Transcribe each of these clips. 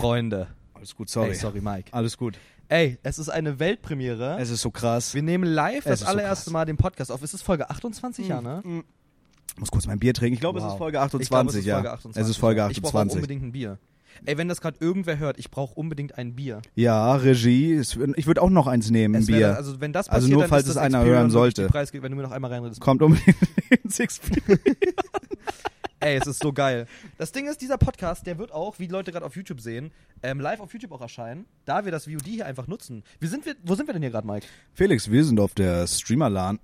Freunde. Alles gut, sorry. Ey, sorry, Mike. Alles gut. Ey, es ist eine Weltpremiere. Es ist so krass. wir nehmen live Es das so allererste krass. Mal den Podcast auf. Es ist Folge 28, ja, ne? Ich muss kurz mein Bier trinken. Ich glaube, es Wow. ist Folge Ich 28, glaube, es ist ja. Folge 28. Es ist Folge ja. Ich brauche auch 28. unbedingt ein Bier. Ey, wenn das gerade irgendwer hört, ich brauche unbedingt ein Bier. Ja, Regie. Es, ich würde auch noch eins nehmen, ein Es Bier. also wenn das Also passiert, nur, dann falls ist es das einer Experience hören sollte. Preis, wenn du mir noch einmal reinredest. Kommt unbedingt in Six Ey, es ist so geil. Das Ding ist, dieser Podcast, der wird auch, wie die Leute gerade auf YouTube sehen, ähm, live auf YouTube auch erscheinen, da wir das VOD hier einfach nutzen. Wir sind wir, wo sind wir denn hier gerade, Mike? Felix, wir sind auf der Streamer-LAN.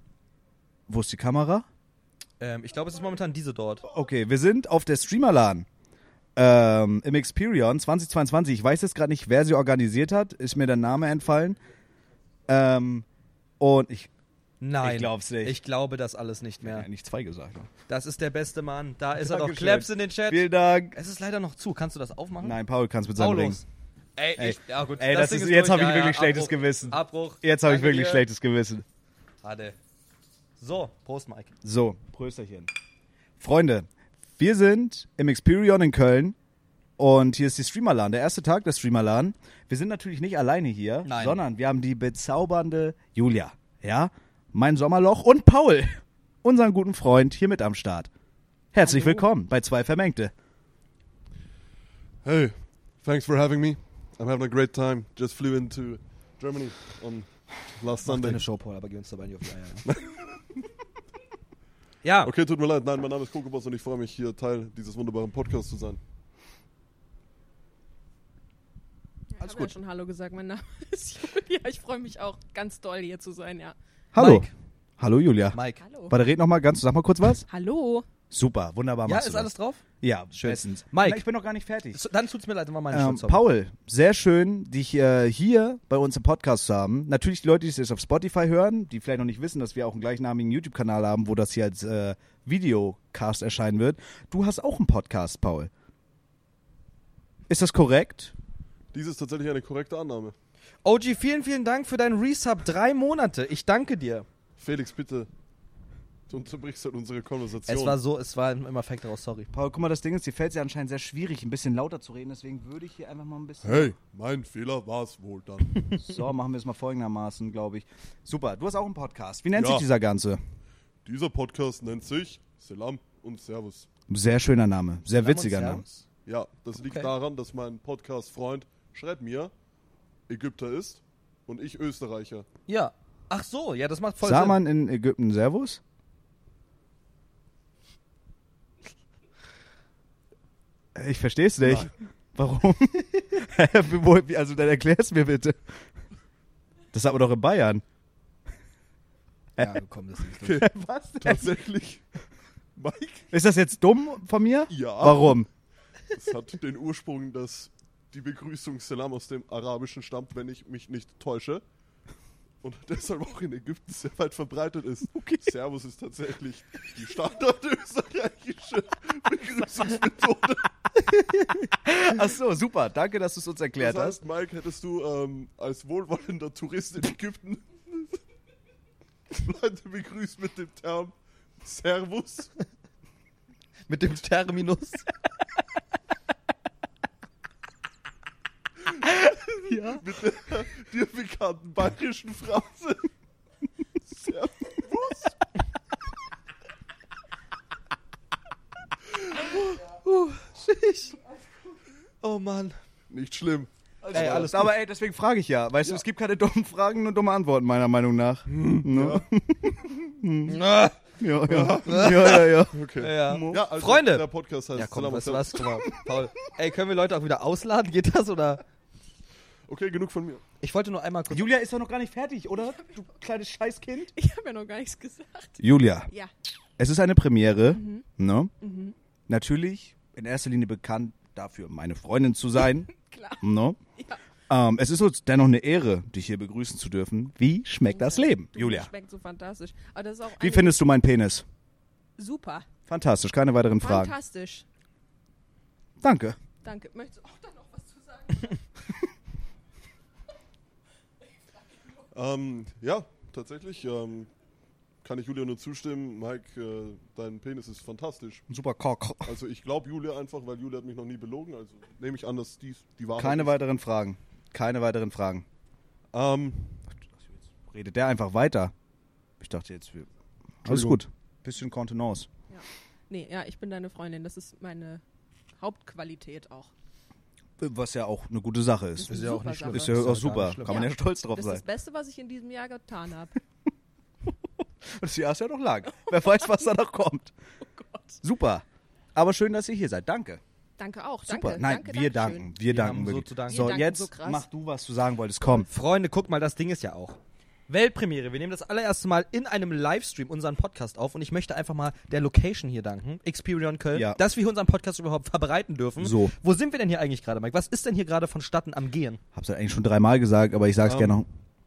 Wo ist die Kamera? Ähm, ich glaube, es ist momentan diese dort. Okay, wir sind auf der Streamer-LAN. Ähm, Im Experion 2022. Ich weiß jetzt gerade nicht, wer sie organisiert hat. Ist mir der Name entfallen. Ähm, und ich. Nein. Ich glaub's nicht. Ich glaube das alles nicht Ja. mehr. nicht zwei gesagt. ne? Das ist der beste Mann. Da ist er doch. Dankeschön. Claps in den Chat. Vielen Dank. Es ist leider noch zu. Kannst du das aufmachen? Nein, Paul, kannst mit seinem Ring. Ey, Ey. ich, ja gut. Ey, das Ding ist- jetzt durch. hab ich Ja, wirklich ja, schlechtes Abbruch. Gewissen. Abbruch. Jetzt habe ich wirklich dir. schlechtes Gewissen. Warte. So, Prost, Mike. So, Prösterchen. Freunde, wir sind im Experion in Köln und hier ist die Streamerlan, der erste Tag der Streamerlan. Wir sind natürlich nicht alleine hier, Nein. sondern wir haben die bezaubernde Julia, ja, mein Sommerloch und Paul, unseren guten Freund, hier mit am Start. Herzlich Hallo. willkommen bei Zwei Vermengte. Hey, thanks for having me. I'm having a great time. Just flew into Germany on last Mach Sunday. deine Show, Paul, aber geh uns dabei nicht auf die Eier. Ja. Okay, tut mir leid. Nein, mein Name ist Kokobos und ich freue mich, hier Teil dieses wunderbaren Podcasts zu sein. Ich Alles habe ja gut. schon Hallo gesagt, mein Name ist Julia. Ich freue mich auch ganz doll hier zu sein, ja. Hallo. Mike. Hallo Julia. Mike. Hallo. Warte, red noch mal ganz, sag mal kurz was. Hallo. Super, wunderbar Ja, ist du alles drauf? Ja, Schön. bestens. Mike. Na, ich bin noch gar nicht fertig. So, Dann tut's mir leid, wenn wir meine Ähm, Schutz haben. Paul, sehr schön, dich äh, hier bei uns im Podcast zu haben. Natürlich die Leute, die es jetzt auf Spotify hören, die vielleicht noch nicht wissen, dass wir auch einen gleichnamigen YouTube-Kanal haben, wo das hier als äh, Videocast erscheinen wird. Du hast auch einen Podcast, Paul. Ist das korrekt? Dies ist tatsächlich eine korrekte Annahme. OG, vielen, vielen Dank für deinen Resub. Drei Monate. Ich danke dir. Felix, bitte. Du unterbrichst halt unsere Konversation. Es war so, es war im Effekt daraus, sorry. Paul, guck mal, das Ding ist, dir fällt es ja anscheinend sehr schwierig, ein bisschen lauter zu reden, deswegen würde ich hier einfach mal ein bisschen... hey, mein Fehler war es wohl dann. So, machen wir es mal folgendermaßen, glaube ich. Super, du hast auch einen Podcast. Wie nennt Ja. sich dieser Ganze? Dieser Podcast nennt sich Selam und Servus. Sehr schöner Name, sehr Salam und witziger Name. Servus. Ja, das liegt Okay. daran, dass mein Podcast-Freund Schreibt mir Ägypter ist und ich Österreicher. Ja. Ach so, ja, das macht voll Sah Sinn. man in Ägypten Servus? Ich verstehe es nicht. Warum? Wo- wie- also dann erklär's mir bitte. Das hat man doch in Bayern. Ja, komm, das ist Okay. nicht Was denn? Tatsächlich, Mike, Ist das jetzt dumm von mir? ja. Warum? Es hat den Ursprung, dass die Begrüßung Salam aus dem Arabischen stammt, wenn ich mich nicht täusche. Und deshalb auch in Ägypten sehr weit verbreitet ist. Okay. Servus ist tatsächlich die standardösterreichische Begrüßungsmethode. Ach so, super. Danke, dass du es uns erklärt Das hast. heißt, Mike, hättest du ähm, als wohlwollender Tourist in Ägypten Leute begrüßt mit dem Term Servus? Mit dem Terminus. Ja. Mit der dir bekannten bayerischen Phrase Servus? Oh Mann. Nicht schlimm. Ey, alles Aber ey, deswegen frage ich ja. Weißt du, Ja. es gibt keine dummen Fragen, nur dumme Antworten, meiner Meinung nach. Ne? Ah, Ja, ja. Ja, ja, ja. Okay. ja. Ja, also Freunde. Der Podcast heißt Ja, komm, du was? Guck mal, Paul. Ey, können wir Leute auch wieder ausladen? Geht das oder? Okay, genug von mir. Ich wollte nur einmal kurz. Julia ist doch noch gar nicht fertig, oder? Du kleines Scheißkind. Ich habe ja noch gar nichts gesagt. Julia, Ja. es ist eine Premiere, Mhm. ne? Mhm. Natürlich in erster Linie bekannt dafür, meine Freundin zu sein, Klar. ne? Ja. Ähm, es ist uns dennoch eine Ehre, dich hier begrüßen zu dürfen. Wie schmeckt das Leben, Du, Julia? Das schmeckt so fantastisch. Aber das ist auch Wie findest du meinen Penis? Super. Fantastisch, keine weiteren Fragen. Fantastisch. Danke. Danke. Möchtest du auch da noch was zu sagen? Ähm, ja, tatsächlich. Ähm, kann ich Julia nur zustimmen. Mike, äh, dein Penis ist fantastisch. Super Cock. Also ich glaube Julia einfach, weil Julia hat mich noch nie belogen. Also nehme ich an, dass dies die Wahrheit Keine ist. weiteren Fragen. Keine weiteren Fragen. Ähm, Redet der einfach weiter. Ich dachte jetzt, wir. Alles gut. Bisschen Kontenance. Nee, ja, ich bin deine Freundin. Das ist meine Hauptqualität auch. Was ja auch eine gute Sache ist. Das Ist ja auch super nicht schlimm. Ist ja Ist auch super. Kann man ja, Ja. stolz drauf Das sein. ist das Beste, was ich in diesem Jahr getan habe. Das Jahr ist ja noch lang. Wer weiß, was da noch kommt. Oh Gott. Super. Aber schön, dass ihr hier seid. Danke. Danke auch. Super. Danke. Nein, danke, wir danke danken. Wir Wir danken so danken. So, Wir danken jetzt so mach du, was du sagen wolltest. Komm. Freunde, guck mal, das Ding ist ja auch. Weltpremiere. Wir nehmen das allererste Mal in einem Livestream unseren Podcast auf und ich möchte einfach mal der Location hier danken, Experion Köln, Ja. dass wir hier unseren Podcast überhaupt verbreiten dürfen. So. Wo sind wir denn hier eigentlich gerade, Mike? Was ist denn hier gerade vonstatten am Gehen? Hab's ja eigentlich schon dreimal gesagt, aber ich sag's Ähm, gerne noch.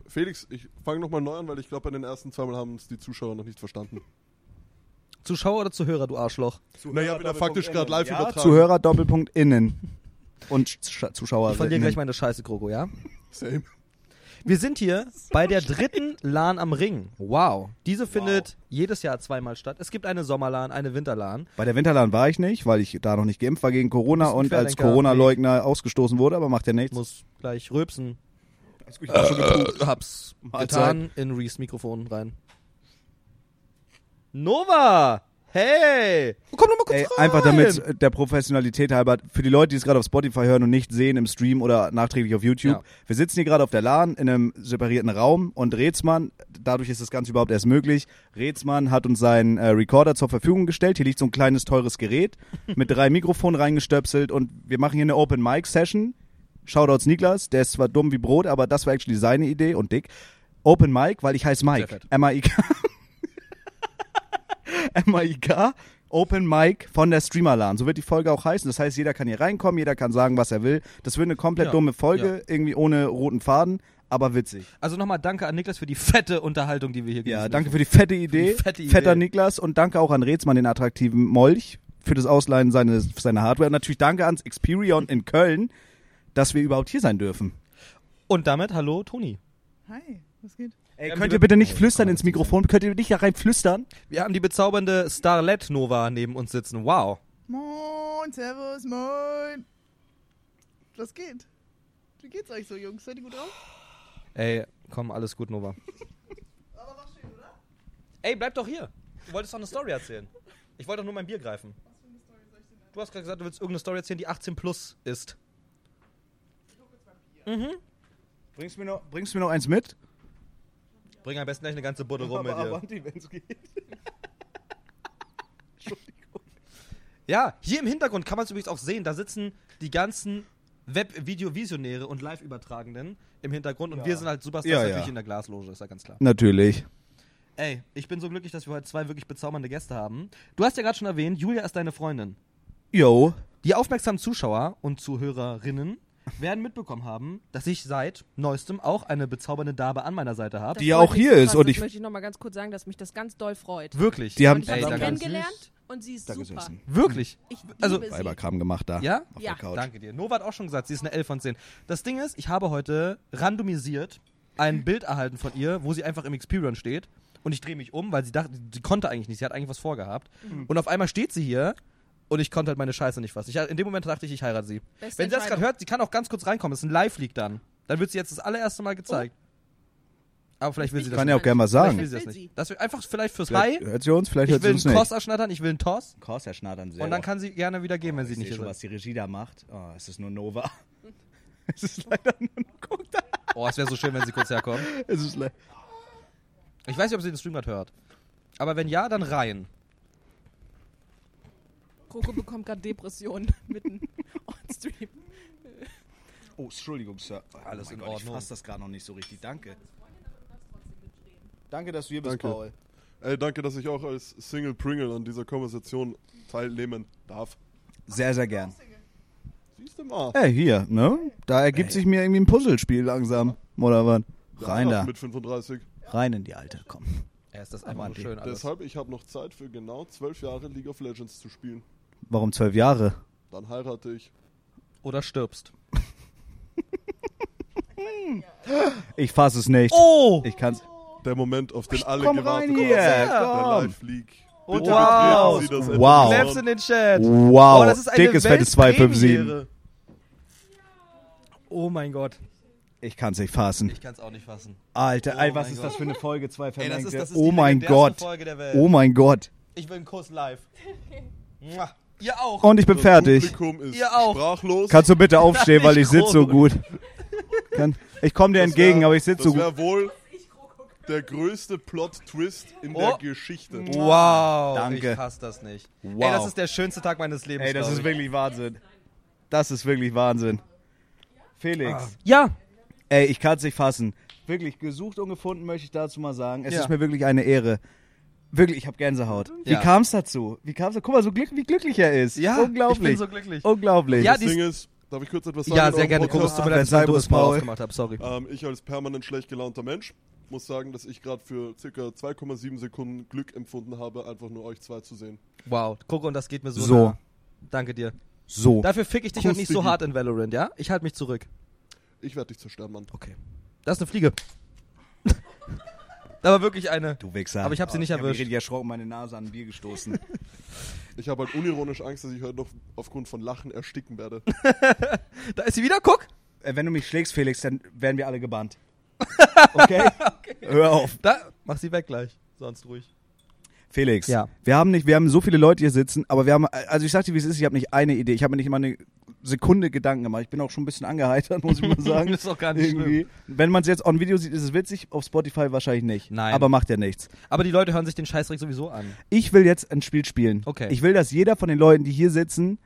Felix, ich fange nochmal neu an, weil ich glaube, bei den ersten zweimal haben es die Zuschauer noch nicht verstanden. Zuschauer oder Zuhörer, du Arschloch? Naja, wieder faktisch gerade live ja, übertragen. Zuhörer Doppelpunkt innen. Und Sch- Zuschauer. Ich verliere gleich meine Scheiße, Kroko, ja? Same. Wir sind hier bei der dritten LAN am Ring. Wow. Diese findet jedes Jahr zweimal statt. Es gibt eine Sommerlan, eine Winterlan. Bei der Winterland war ich nicht, weil ich da noch nicht geimpft war gegen Corona und als. Corona-Leugner ausgestoßen wurde, aber macht ja nichts. Muss gleich rülpsen. Ich hab schon gepupst. Hab's Mahlzeit. getan in Reese Mikrofon rein. Nova! Hey! Komm doch mal kurz Ey, rein! einfach damit äh, der Professionalität halber, für die Leute, die es gerade auf Spotify hören und nicht sehen im Stream oder nachträglich auf YouTube, Ja. wir sitzen hier gerade auf der LAN in einem separierten Raum und Rätsmann, dadurch ist das Ganze überhaupt erst möglich, Rätsmann hat uns seinen äh, Recorder zur Verfügung gestellt, hier liegt so ein kleines teures Gerät mit drei Mikrofonen reingestöpselt und wir machen hier eine Open Mic Session. Shoutouts Niklas, der ist zwar dumm wie Brot, aber das war actually seine Idee und dick. Open Mic, weil ich heiße Mike. fett. M-A-I-K. M-A-I-K. Open Mic von der Streamerlan. So wird die Folge auch heißen. Das heißt, jeder kann hier reinkommen, jeder kann sagen, was er will. Das wird eine komplett Ja, dumme Folge, irgendwie ohne roten Faden, aber witzig. Also nochmal danke an Niklas für die fette Unterhaltung, die wir hier Ja, genießen danke dürfen. für die fette Idee. die fette Idee. Fetter Niklas und danke auch an Rätsmann, den attraktiven Molch, für das Ausleihen seines, seiner Hardware. Und natürlich danke ans Experion in Köln, dass wir überhaupt hier sein dürfen. Und damit, hallo, Toni. Hi, was geht? Ey, haben könnt ihr bitte nicht flüstern ins Mikrofon? Könnt ihr nicht da rein flüstern? Wir haben die bezaubernde Starlet Nova neben uns sitzen. Wow. Moin, Servus, moin. Was geht? Wie geht's euch so, Jungs? Seid ihr gut drauf? Ey, komm, alles gut, Nova. Aber war schön, oder? Ey, bleib doch hier. Du wolltest doch eine Story erzählen. Ich wollte doch nur mein Bier greifen. Du hast gerade gesagt, du willst irgendeine Story erzählen, die 18 plus ist. Bringst du mir noch, bringst du mir noch eins mit? Bring am besten gleich eine ganze Buddel rum mit dir. Avanti, wenn's geht. Ja, hier im Hintergrund kann man es übrigens auch sehen. Da sitzen die ganzen Web-Video-Visionäre und Live-Übertragenden im Hintergrund. Und Ja. wir sind halt Superstars Ja, natürlich ja. in der Glasloge, ist ja ganz klar. Natürlich. Ey, ich bin so glücklich, dass wir heute zwei wirklich bezaubernde Gäste haben. Du hast ja gerade schon erwähnt, Julia ist deine Freundin. Yo. Die aufmerksamen Zuschauer und Zuhörerinnen werden mitbekommen haben, dass ich seit neuestem auch eine bezaubernde Dame an meiner Seite habe. Die ja auch hier ist und ich- möchte ich noch mal ganz kurz sagen, dass mich das ganz doll freut. Wirklich. Die haben- ich habe sie kennengelernt und sie ist Danke, super. Süßen. Wirklich. Ich Also-. Weiberkram gemacht da. Ja? Auf Ja. der Couch. Danke dir. Nova hat auch schon gesagt, sie ist eine 11 von 10. Das Ding ist, ich habe heute randomisiert ein Bild erhalten von ihr, wo sie einfach im Experience steht. Und ich drehe mich um, weil sie dachte, sie konnte eigentlich nicht, sie hat eigentlich was vorgehabt. Mhm. Und auf einmal steht sie hier und ich konnte halt meine Scheiße nicht fassen. Ich, in dem Moment dachte ich, ich heirate sie. Beste Wenn sie das gerade hört, sie kann auch ganz kurz reinkommen. Das ist ein Live-Leak dann. Dann wird sie jetzt das allererste Mal gezeigt. Aber vielleicht will sie das Kann nicht. ja auch gerne Vielleicht sagen. will sie das Will nicht. sie. Das wird einfach vielleicht fürs Vielleicht Hi. hört sie uns, vielleicht Ich hört sie will uns einen nicht. Toss erschnattern, ich will einen Toss. Kors erschnattern sehr. Und dann kann sie gerne wieder gehen, wenn sie ich nicht sehe hier schon, ist. was die Regie da macht. Oh, es ist nur Nova. es ist leider nur guck da. Oh, es wäre so schön, wenn sie kurz herkommt. Es ist le Ich weiß nicht, ob sie den Stream gerade hört. Aber wenn ja, dann rein. Kroko bekommt gerade Depressionen mitten on Stream. Oh, Entschuldigung, Sir. Alles oh in Gott, Ordnung. Ich fasse das gerade noch nicht so richtig. Danke. Danke, dass du hier bist, Danke. Paul. Ey, danke, dass ich auch als Single Pringle an dieser Konversation teilnehmen darf. Sehr, sehr gern. Siehst du mal. Ey, hier, ne? Da ergibt sich mir irgendwie ein Puzzlespiel langsam. Oder was? Rein Ja, da. Mit 35. Rein in die Alte, komm. Ja, ist das okay. schön alles. Deshalb, ich habe noch Zeit für genau zwölf Jahre League of Legends zu spielen. Warum zwölf Jahre? Dann heirate ich. Oder stirbst. Ich fasse es nicht. Oh! Ich kann's. Der Moment, auf den alle Komm gewartet haben. Der komm. Live-Leak. Und Bitte wow. betreten Sie das Wow. Claps in den Chat. Wow, Oh, das ist eine dickes, fettes 257. Weltpremiere. Oh mein Gott. Ich kann's nicht fassen. Ich kann es auch nicht fassen. Alter, Oh ey, was ist Gott. das für eine Folge? Zwei Ey, das ist, das ist oh die mein Gott. Folge der Welt. Oh mein Gott. Ich will einen Kuss live. Ihr auch. Und ich bin Das fertig. Publikum ist Ihr auch. sprachlos. Kannst du bitte aufstehen, weil ich sitze so gut. Ich komme dir Das entgegen, wär- aber ich sitze so Das gut. wäre wohl der größte Plot-Twist in Oh. der Geschichte. Wow. Danke. Ich fass das nicht. Wow. Ey, das ist der schönste Tag meines Lebens. Ey, das ist ich. wirklich Wahnsinn. Das ist wirklich Wahnsinn. Felix, Ah. Ja. ey, ich kann es nicht fassen. Wirklich gesucht und gefunden, möchte ich dazu mal sagen. Es Ja. ist mir wirklich eine Ehre. Wirklich, ich habe Gänsehaut. Wie Ja. kam es dazu? Wie kam es? Guck mal, so glück, wie glücklich er ist. Ja, Unglaublich. ich bin so glücklich. Unglaublich. Ja, Das Ding ist, darf ich kurz etwas sagen? Ja, sehr gerne. Podcast? Kuss, tut mir leid, dass ich Verzeih, ein dummes. Mal aufgemacht habe. Sorry. Ähm, ich als permanent schlecht gelaunter Mensch muss sagen, dass ich gerade für circa 2,7 Sekunden Glück empfunden habe, einfach nur euch zwei zu sehen. Wow. Guck, und das geht mir so, So. nah. Danke dir. so. Dafür fick ich dich Kuss, heute nicht so hart in Valorant, ja? Ich halte mich zurück. Ich werde dich zerstören, Mann. Okay. Das ist eine Fliege. Da war wirklich eine. Du Wichser. Aber ich hab sie nicht ich hab mich erwischt. richtig erschrocken, meine Nase an ein Bier gestoßen. Ich habe halt unironisch Angst, dass ich heute noch aufgrund von Lachen ersticken werde. Da ist sie wieder, guck. äh, wenn du mich schlägst, Felix, dann werden wir alle gebannt. Okay? Hör auf. Da, mach sie weg gleich. Sonst ruhig. Felix, Ja. wir haben nicht, wir haben so viele Leute hier sitzen, aber wir haben, also ich sag dir, wie es ist, ich habe nicht eine Idee, ich habe mir nicht mal eine Sekunde Gedanken gemacht. Ich bin auch schon ein bisschen angeheitert, muss ich mal sagen. ist doch gar nicht Irgendwie. Wenn man es jetzt on Video sieht, ist es witzig, auf Spotify wahrscheinlich nicht. Nein. Aber macht ja nichts. Aber die Leute hören sich den Scheißdreck sowieso an. Ich will jetzt ein Spiel spielen. Okay. Ich will, dass jeder von den Leuten, die hier sitzen,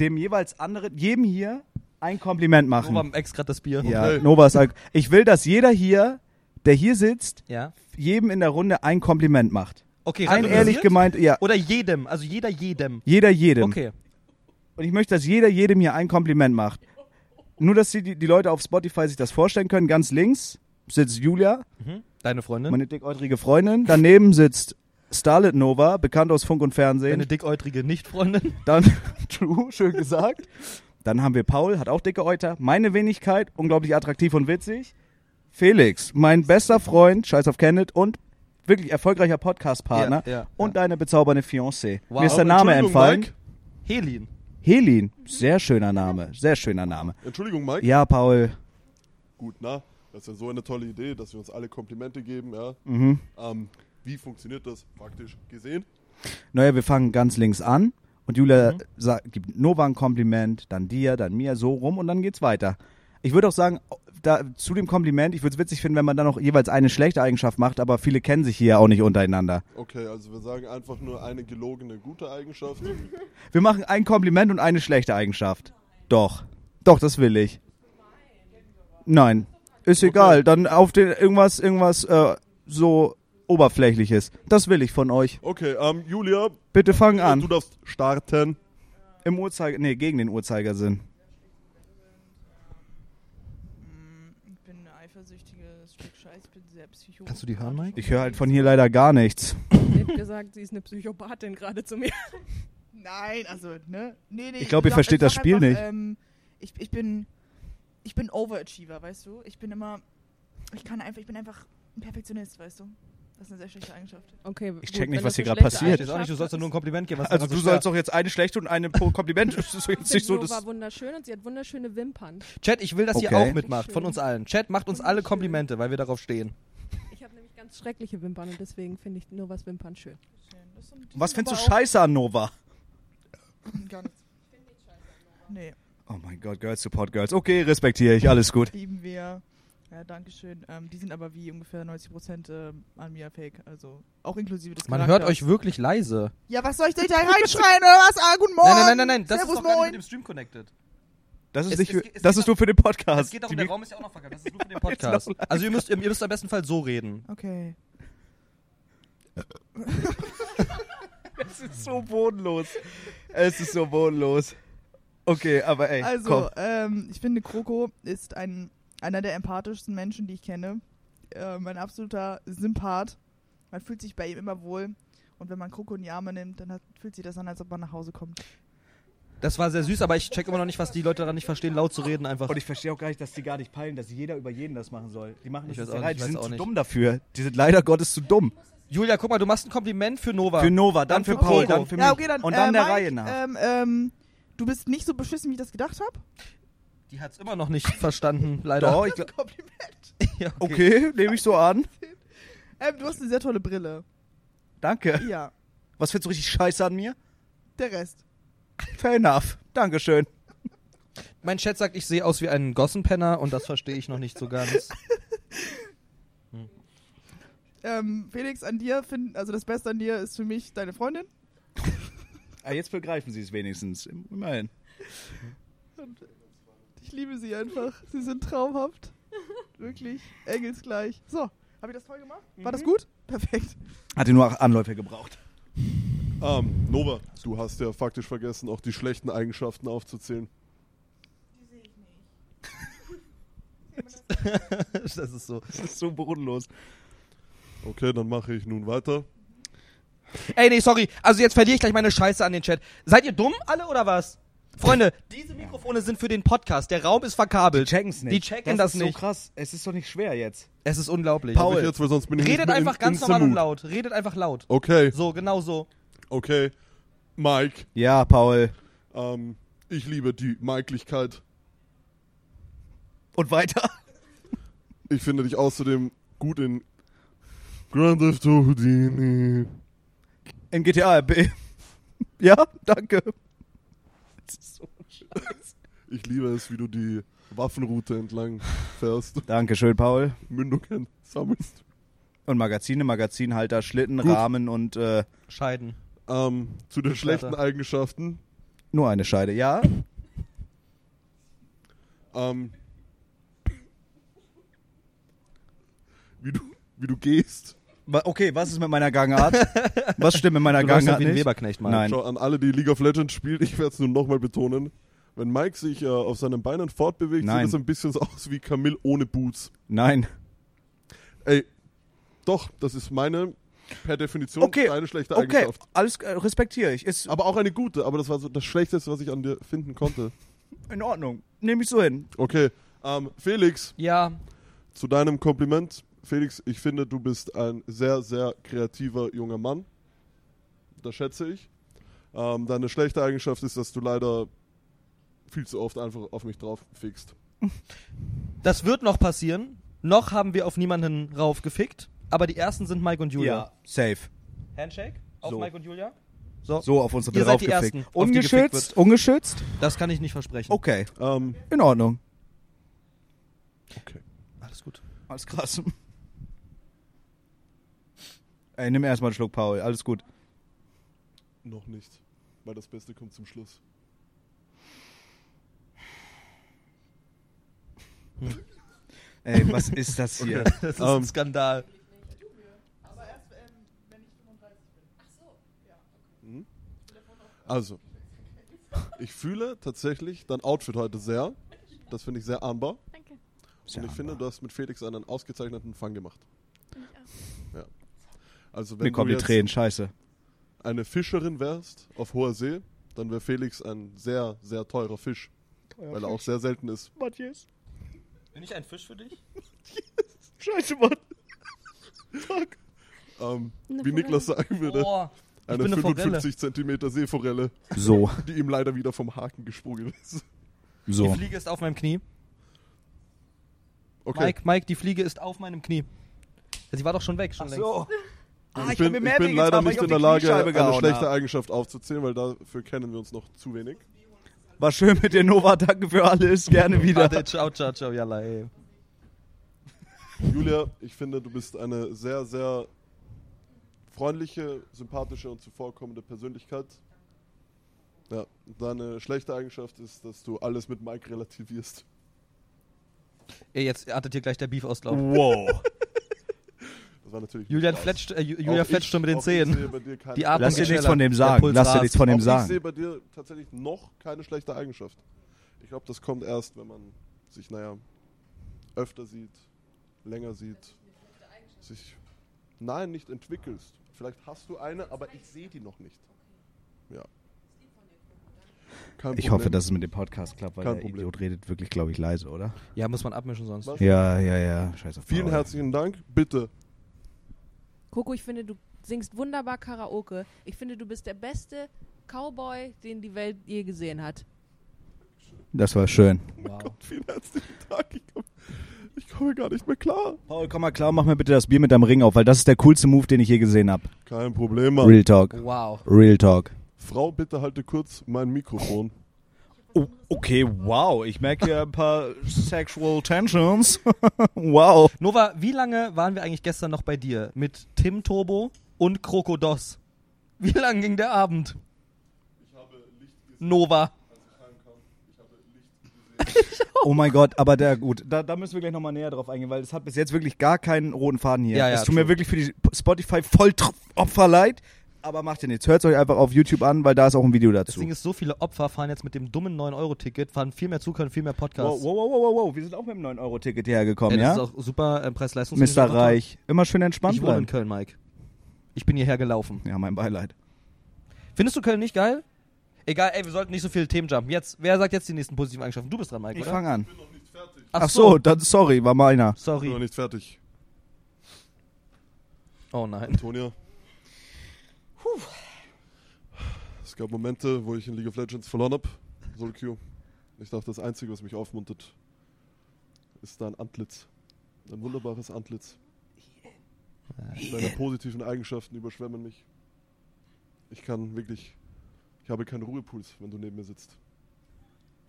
dem jeweils anderen, jedem hier ein Kompliment machen. Nova ex grad das Bier. Ja. Nova ist Alk- Ich will, dass jeder hier, der hier sitzt, Ja. jedem in der Runde ein Kompliment macht. Okay, Ein ehrlich gemeint, ja, Oder jedem. Also jeder jedem. jeder jedem. Okay. Und ich möchte, dass jeder jedem hier ein Kompliment macht. Nur, dass die, die Leute auf Spotify sich das vorstellen können. Ganz links sitzt Julia, Mhm. Deine Freundin? meine dickäutrige Freundin. Daneben sitzt Starlet Nova, bekannt aus Funk und Fernsehen. Deine dickäutrige Nicht-Freundin? Dann True, schön gesagt. Dann haben wir Paul, hat auch dicke Euter. Meine Wenigkeit, unglaublich attraktiv und witzig. Felix, mein bester Freund, scheiß auf Kenneth und wirklich erfolgreicher Podcast-Partner. Ja, ja, und deine bezaubernde Fiancée. Wow. Mir ist der Name entfallen. Mike. Helin. Helin, sehr schöner Name, sehr schöner Name. Entschuldigung, Mike. Ja, Paul. Gut, na, das ist ja so eine tolle Idee, dass wir uns alle Komplimente geben, ja. Mhm. Ähm, wie funktioniert das faktisch gesehen? Naja, wir fangen ganz links an und Julia Mhm. sagt, gibt Nova ein Kompliment, dann dir, dann mir, so rum und dann geht's weiter. Ich würde auch sagen, da, zu dem Kompliment, ich würde es witzig finden, wenn man dann noch jeweils eine schlechte Eigenschaft macht, aber viele kennen sich hier auch nicht untereinander. Okay, also wir sagen einfach nur eine gelogene gute Eigenschaft. Wir machen ein Kompliment und eine schlechte Eigenschaft. Doch. Doch, das will ich. Nein. Ist egal. Dann auf den irgendwas, irgendwas äh, so oberflächliches. Das will ich von euch. Okay, ähm, Julia, Bitte fang du an. darfst starten. Im Uhrzeiger, nee, gegen den Uhrzeigersinn. Ich bin ein eifersüchtiges Stück Scheiß, ich bin sehr psychotisch. Kannst du die hören, Mike? Ich höre halt von hier leider gar nichts. Ich hab gesagt, sie ist eine Psychopathin gerade zu mir. Nein, also, ne? Nee, nee, Ich glaub, ihr versteht das Spiel einfach, nicht. Ähm, ich, ich bin. Ich bin Overachiever, weißt du? Ich bin immer. Ich kann einfach, ich bin einfach ein Perfektionist, weißt du? Das ist eine sehr schlechte Eigenschaft. Okay, Ich gut, check nicht, wenn was hier gerade passiert. Ich weiß auch nicht, du sollst doch nur ein Kompliment geben. Was Also du so sollst doch jetzt eine schlechte und eine po- Kompliment. Das ist jetzt nicht so das. wunderschön und sie hat wunderschöne Wimpern. Chat, ich will, dass ihr Okay. auch mitmacht. Von uns allen. Chat, macht uns alle Komplimente, weil wir darauf stehen. Ich ganz schreckliche Wimpern und deswegen finde ich Novas Wimpern schön. Das sind- die Was findest du scheiße an Nova? auch Gar nichts. Nee, Oh mein Gott, Girls Support Girls. Okay, respektiere ich, alles gut. lieben wir. Ja, danke schön. Ähm, die sind aber wie ungefähr 90% ähm, an mir fake. Also auch inklusive des Man Charakters. hört euch wirklich leise. Ja, was soll ich denn da reinschreien oder was? Ah, guten Morgen. Nein, nein, nein, nein, nein. Das Servus, ist doch gar nicht mit dem Stream connected. Das ist, Es- nicht es- für, es das ist nur für den Podcast. Es geht darum, der Raum ist ja auch noch verkauft. Das ist nur für den Podcast. Also ihr müsst, ihr müsst am besten Fall so reden. Okay. Es ist so bodenlos. Es ist so bodenlos. Okay, aber ey, Also, komm. ähm, ich finde, Kroko ist ein, einer der empathischsten Menschen, die ich kenne. Ähm, ein absoluter Sympath. Man fühlt sich bei ihm immer wohl. Und wenn man Kroko in die Arme nimmt, dann hat, fühlt sich das an, als ob man nach Hause kommt. Das war sehr süß, aber ich check immer noch nicht, was die Leute daran nicht verstehen, laut zu reden einfach. Und ich verstehe auch gar nicht, dass die gar nicht peilen, dass jeder über jeden das machen soll. Die machen Ich das nicht, Die sind auch zu nicht. dumm dafür. Die sind leider Gottes zu dumm. Julia, guck mal, du machst ein Kompliment für Nova. Für Nova, dann, für Paul, Coco. dann für mich. Ja, okay, dann, Und dann äh, der Mike, Reihe nach. Ähm, ähm, du bist nicht so beschissen, wie ich das gedacht habe. Die hat's immer noch nicht verstanden, leider. Doch, ich, glaub- Kompliment. Ja, okay, nehme ich so an. Ähm, du hast eine sehr tolle Brille. Danke. Ja, Was findest du richtig scheiße an mir? der Rest. Fair enough. Dankeschön. Mein Chat sagt, ich sehe aus wie ein Gossenpenner und das verstehe ich noch nicht so ganz. Ähm, Felix, an dir, find, also das Beste an dir ist für mich deine Freundin. Ah, jetzt begreifen sie es wenigstens. Immerhin. Ich liebe sie einfach. Sie sind traumhaft. Wirklich. Engelsgleich. So, habe ich das toll gemacht? War das gut? Perfekt. Hatte nur Anläufe gebraucht. Ähm, Nova, du hast ja faktisch vergessen, auch die schlechten Eigenschaften aufzuzählen. das ist so. Das ist so bodenlos. Okay, dann mache ich nun weiter. Ey, nee, sorry. Also jetzt verliere ich gleich meine Scheiße an den Chat. Seid ihr dumm alle oder was? Freunde, diese Mikrofone sind für den Podcast. Der Raum ist verkabelt. checken's Die checken das, ist nicht. so krass. Es ist doch nicht schwer jetzt. Es ist unglaublich. Paul. Ich jetzt, weil sonst bin ich Redet nicht mehr einfach in, ganz in normal und laut. Redet einfach laut. Okay, So, genau so. Okay. Mike, Ja, Paul. ähm, ich liebe die Maiklichkeit. Und weiter. Ich finde dich außerdem gut in Grand Theft Auto Houdini. In GTA RP. Ja, danke. Das ist so scheiße. Ich liebe es, wie du die Waffenroute entlang fährst, Dankeschön, Paul. Mündungen sammelst. Und Magazine, Magazinhalter, Schlitten, Gut. Rahmen und äh, Scheiden. Ähm, zu den schlechten weiter. Eigenschaften. nur eine Scheide. Ja? Ähm, wie, du, wie du gehst. Okay, was ist mit meiner Gangart? Was stimmt mit meiner Du Gangart wie ein nicht? Weberknecht, Mann. Nein. Schau, an alle, die League of Legends spielt, ich werde es nur nochmal betonen. Wenn Mike sich äh, auf seinen Beinen fortbewegt, Nein. sieht es ein bisschen so aus wie Camille ohne Boots. Nein. Ey, doch, das ist meine, per Definition, Okay, eine schlechte Okay, Eigenschaft. alles äh, respektiere ich. Ist Aber auch eine gute, aber das war so das Schlechteste, was ich an dir finden konnte. in Ordnung. Nehme ich so hin. Okay, ähm, Felix, Ja, zu deinem Kompliment. Felix, ich finde, du bist ein sehr, sehr kreativer junger Mann. Das schätze ich. Ähm, deine schlechte Eigenschaft ist, dass du leider viel zu oft einfach auf mich drauf fickst. das wird noch passieren. Noch haben wir auf niemanden raufgefickt. Aber die ersten sind Mike und Julia. safe. Handshake auf So. Mike und Julia? So. So auf unsere Ihr Bild seid die raufgefickt. Ersten, auf die gefickt Ungeschützt? Ungeschützt? Das kann ich nicht versprechen. Okay, Ähm, in Ordnung. okay. Alles gut. Alles krass. Ey, nimm erstmal einen Schluck, Paul. Alles gut. Noch nicht. Weil das Beste kommt zum Schluss. Ey, was ist das hier? Das ist Ähm, ein Skandal. Also, ich fühle tatsächlich dein Outfit heute sehr. Das finde ich sehr ahnbar. Danke. Und ich finde, du hast mit Felix einen ausgezeichneten Fang gemacht. Ja. Also, wenn Mir kommen du die Tränen, scheiße. eine Fischerin wärst auf hoher See, dann wäre Felix ein sehr, sehr teurer Fisch. weil er auch sehr selten ist. Matthias. Bin ich ein Fisch für dich? Scheiße, Mann. Fuck. Ähm, wie. Niklas sagen würde, Boah. Ich eine bin eine Forelle. 55 Zentimeter Seeforelle, So, die ihm leider wieder vom Haken gesprungen ist. Die so. Fliege ist auf meinem Knie. Okay. Mike, Mike, die Fliege ist auf meinem Knie. Sie war doch schon weg, schon längst. So. Ah, ich, bin, hab mir ich bin leider nicht ich in die der Lage, eine schlechte. Eigenschaft aufzuzählen, weil dafür kennen wir uns noch zu wenig. War schön mit dir, Nova. Danke für alles. Gerne wieder. Warte, ciao, ciao, ciao, yalla, ey. Julia, ich finde, du bist eine sehr, sehr freundliche, sympathische und zuvorkommende Persönlichkeit. Ja, deine schlechte Eigenschaft ist, dass du alles mit Mike relativierst. Ey, jetzt artet hier gleich der Beef-Auslauf. Wow. Das war natürlich. Julian fletscht, äh, Ju- Julia Auch fletscht ich- schon mit den ich Zähnen. sehe bei dir keine- Die Atmung Lass dir nichts von dem sagen. Lass dir nichts von auch dem ich sagen. sehe bei dir tatsächlich noch keine schlechte Eigenschaft. Ich glaube, das kommt erst, wenn man sich, naja, öfter sieht, länger sieht. Sich, nein, nicht entwickelst. Vielleicht hast du eine, aber ich sehe die noch nicht. Ja. Kein Ich Problem. hoffe, dass es mit dem Podcast klappt, weil Kein der Problem. Idiot redet wirklich, glaube ich, leise, oder? Ja, muss man abmischen sonst. Was? Ja, ja, ja. Scheiße. Vielen Paul. herzlichen Dank. Bitte. Coco, ich finde, du singst wunderbar Karaoke. Ich finde, du bist der beste Cowboy, den die Welt je gesehen hat. Das war schön. Wow. Vielen herzlichen Dank. Ich komme ich komme gar nicht mehr klar. Paul, komm mal klar, mach mir bitte das Bier mit deinem Ring auf, weil das ist der coolste Move, den ich je gesehen habe. Kein Problem, Mann. Real Talk. Wow. Real Talk. Frau, bitte halte kurz mein Mikrofon. Oh, okay, wow. Ich merke hier ein paar sexual tensions. wow. Nova, wie lange waren wir eigentlich gestern noch bei dir? Mit Tim Turbo und Krokodos. Wie lang ging der Abend? Nova. Oh mein Gott, aber der, gut, da, da müssen wir gleich nochmal näher drauf eingehen, weil es hat bis jetzt wirklich gar keinen roten Faden hier. Ja, ja, es tut mir true. wirklich für die Spotify voll Opfer leid, aber macht ihr nichts. Hört es euch einfach auf YouTube an, weil da ist auch ein Video Das dazu. Ding ist, so viele Opfer fahren jetzt mit dem dummen 9-Euro-Ticket, fahren viel mehr Zug, hören viel mehr Podcasts. wow, wow, wow, wow, wow, wir sind auch mit dem 9-Euro-Ticket hierher gekommen, Ey, das ja? ist auch super äh, preis-leistungs Mr. Reich. Immer schön entspannt Ich wohne in bleiben. Köln, Mike. Ich bin hierher gelaufen. Ja, mein Beileid. Findest du Köln nicht geil? Egal, ey, wir sollten nicht so viele Themen jumpen. Jetzt, wer sagt jetzt die nächsten positiven Eigenschaften? Du bist dran, Mike, Ich oder? fange an. Ach, Ach so, dann, sorry, war meiner. Ich bin noch Sorry. nicht fertig. Oh nein. Antonia. Es gab Momente, wo ich in League of Legends verloren habe. Solo Q. Ich dachte, das Einzige, was mich aufmuntert, ist dein Antlitz. Dein wunderbares Antlitz. Deine positiven Eigenschaften überschwemmen mich. Ich kann wirklich. Ich habe keinen Ruhepuls, wenn du neben mir sitzt.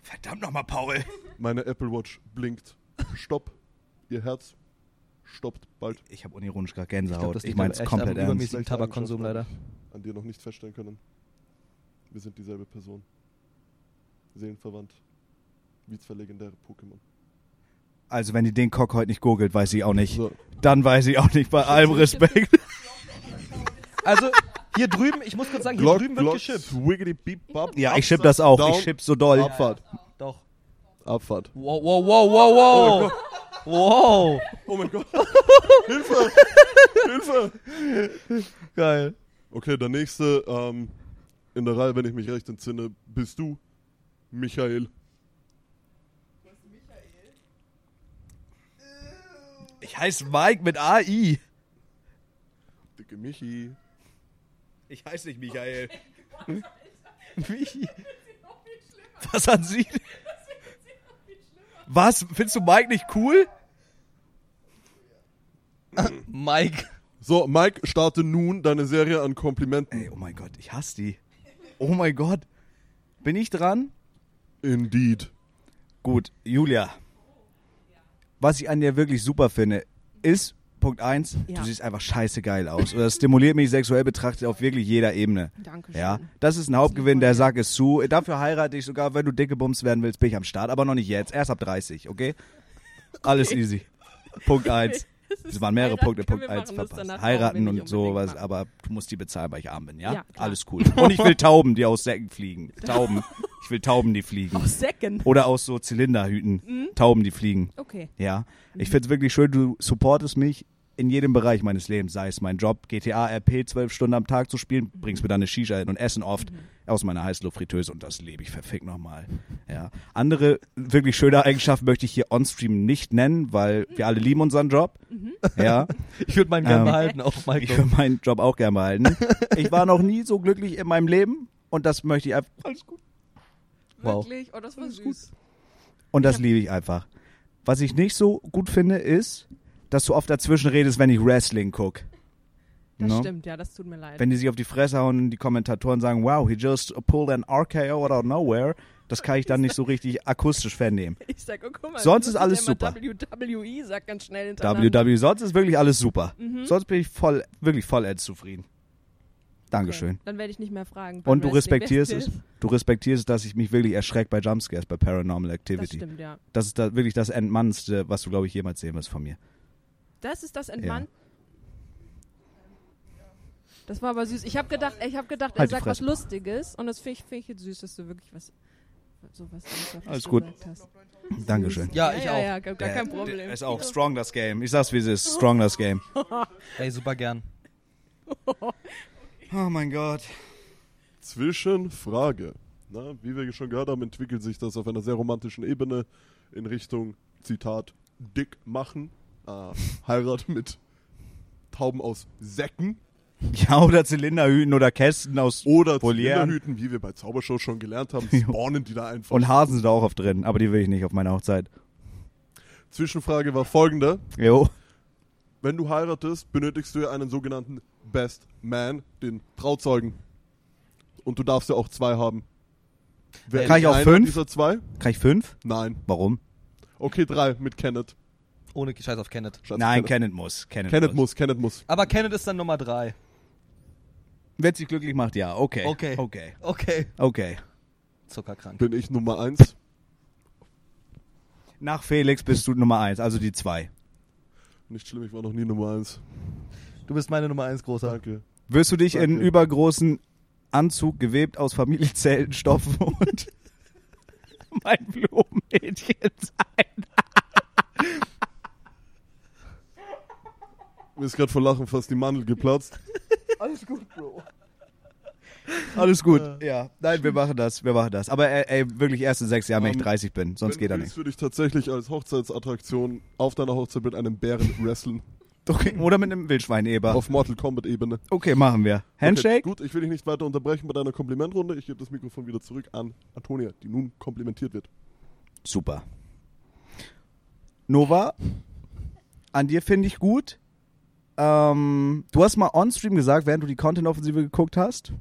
Verdammt nochmal, Paul. Meine Apple Watch blinkt. Stopp. Ihr Herz stoppt bald. Ich habe unironisch gerade Ich Gänsehaut. Ich, liegt meine es komplett am ernst. Tabakkonsum leider. habe ich An dir noch nicht feststellen können. Wir sind dieselbe Person. Seelenverwandt. Wie zwei legendäre Pokémon. Also wenn die den Cock heute nicht googelt, weiß ich auch nicht. So, Dann weiß ich auch nicht, bei allem Respekt. Also, hier drüben, ich muss kurz sagen, hier Glock, drüben wird Glock, geschippt. Swiggity, beep, bap, Ja, ich schipp das auch. down, Ich schipp so doll. Abfahrt. Doch. Abfahrt. Wow, wow, wow, wow, wow. Wow. Oh mein Gott. Hilfe! Hilfe! Geil. Okay, der nächste ähm, in der Reihe, wenn ich mich recht entsinne, bist du, Michael. Ich heiße Mike mit AI. Dicke Michi. Ich heiße nicht Michael. Wie? Was an Sie? Was? Findest du Mike nicht cool? Mike. So, Mike, starte nun deine Serie an Komplimenten. Ey, oh mein Gott, ich hasse die. Oh mein Gott. Bin ich dran? Indeed. Gut, Julia. Was ich an dir wirklich super finde, ist Punkt 1, Ja. du siehst einfach scheiße geil aus. Und das stimuliert mich sexuell betrachtet auf wirklich jeder Ebene. Dankeschön. Ja, das ist ein Hauptgewinn, der Sack ist zu. Dafür heirate ich sogar, wenn du dicke Bums werden willst, bin ich am Start, aber noch nicht jetzt, erst ab 30, okay? Alles easy. Punkt 1. Es waren mehrere Punkte, Punkt wir 1 machen, das verpasst. Heiraten und sowas, unbedingt aber du musst die bezahlen, weil ich arm bin, ja? Ja. Alles cool. Und ich will Tauben, die aus Säcken fliegen. Tauben. Ich will Tauben, die fliegen. Aus Säcken. Oder aus so Zylinderhüten. Mhm. Tauben, die fliegen. Okay. Ja. Ich finde es wirklich schön, du supportest mich in jedem Bereich meines Lebens, sei es mein Job, GTA, RP, zwölf Stunden am Tag zu spielen, bringst mir dann eine Shisha hin und Essen oft aus meiner Heißluftfritteuse und das lebe ich verfickt nochmal. Ja. Andere wirklich schöne Eigenschaften möchte ich hier on-stream nicht nennen, weil wir alle lieben unseren Job. Ja. Ich würde meinen gern Ähm, behalten, auch Mike. Ich will meinen Job auch gerne behalten. Ich war noch nie so glücklich in meinem Leben und das möchte ich einfach. Alles gut. Wow. Wirklich? Oh, das war süß. Und das liebe ich einfach. Was ich nicht so gut finde, ist, dass du oft dazwischen redest, wenn ich Wrestling gucke. Das No? stimmt, ja, das tut mir leid. Wenn die sich auf die Fresse hauen und die Kommentatoren sagen, wow, he just pulled an RKO out of nowhere, das kann ich dann nicht so richtig akustisch vernehmen. ich sag, oh, guck mal, Sonst ist alles super. WWE sagt ganz schnell hintereinander. WW, sonst ist wirklich alles super. Mhm. Sonst bin ich voll, wirklich vollends zufrieden. Okay, Dankeschön. Dann werde ich nicht mehr fragen. Und du respektierst es, du respektierst, dass ich mich wirklich erschrecke bei Jumpscares, bei Paranormal Das Activity. stimmt, ja. Das ist da wirklich das Entmannste, was du, glaube ich, jemals sehen wirst von mir. Das ist das Entmann. Das war aber süß. Ich habe gedacht, ich habe gedacht, er Halt sagt was. Lustiges und das finde ich, find ich jetzt süß, dass du wirklich was sowas Alles gut. hast. Dankeschön. Ja, ich ja, auch. Ja, gar, gar kein Problem. Ist auch strong das Game. Ich sag's wie es ist. Strong das Game. Ey, super gern. Oh mein Gott. Zwischenfrage. Na, wie wir schon gehört haben, entwickelt sich das auf einer sehr romantischen Ebene in Richtung, Zitat, dick machen, äh, Heirat mit Tauben aus Säcken Ja, oder Zylinderhüten oder Kästen aus. oder Volieren. Zylinderhüten, wie wir bei Zaubershow schon gelernt haben, spawnen die da einfach. Und Hasen sind da auch oft drin, aber die will ich nicht auf meiner Hochzeit. Zwischenfrage war folgende. Jo. Wenn du heiratest, benötigst du ja einen sogenannnnten Best Man, den Trauzeugen. Und du darfst ja auch zwei haben. Wer Kann ich auch einer fünf? dieser zwei? Kann ich fünf? Nein. Warum? Okay, drei mit Kenneth. Ohne Scheiß auf Kenneth. Schatz, Nein, Kenneth. Kenneth muss. Kenneth, Kenneth muss, Kenneth muss. Aber Kenneth ist dann Nummer drei. Wenn sich glücklich macht, ja. Okay. Okay. Okay. Okay. Okay. Zuckerkrank. Bin ich Nummer eins? Nach Felix bist du Nummer eins, also die zwei. Nicht schlimm, ich war noch nie Nummer eins. Du bist meine Nummer eins, großer. Danke. Wirst du dich in einen Danke. übergroßen Anzug gewebt aus Familienzelten stopfen und mein Blumenmädchen sein? Mir ist gerade vor Lachen fast die Mandel geplatzt. Alles gut, Bro. Alles gut. Ja. Nein, wir machen das. Wir machen das. Aber ey, ey wirklich erst in sechs Jahren, wenn ich Ähm, 30 bin. Sonst geht er nicht. würde ich tatsächlich als Hochzeitsattraktion auf deiner Hochzeit mit einem Bären wrestlen. Okay. Oder mit einem Wildschweineber. Auf Mortal Kombat Ebene. Okay, machen wir. Handshake? Okay, gut, ich will dich nicht weiter unterbrechen bei deiner Komplimentrunde. Ich gebe das Mikrofon wieder zurück an Antonia, die nun komplimentiert wird. Super. Nova, an dir finde ich gut. Ähm, du hast mal on-stream gesagt, während du die Content-Offensive geguckt hast,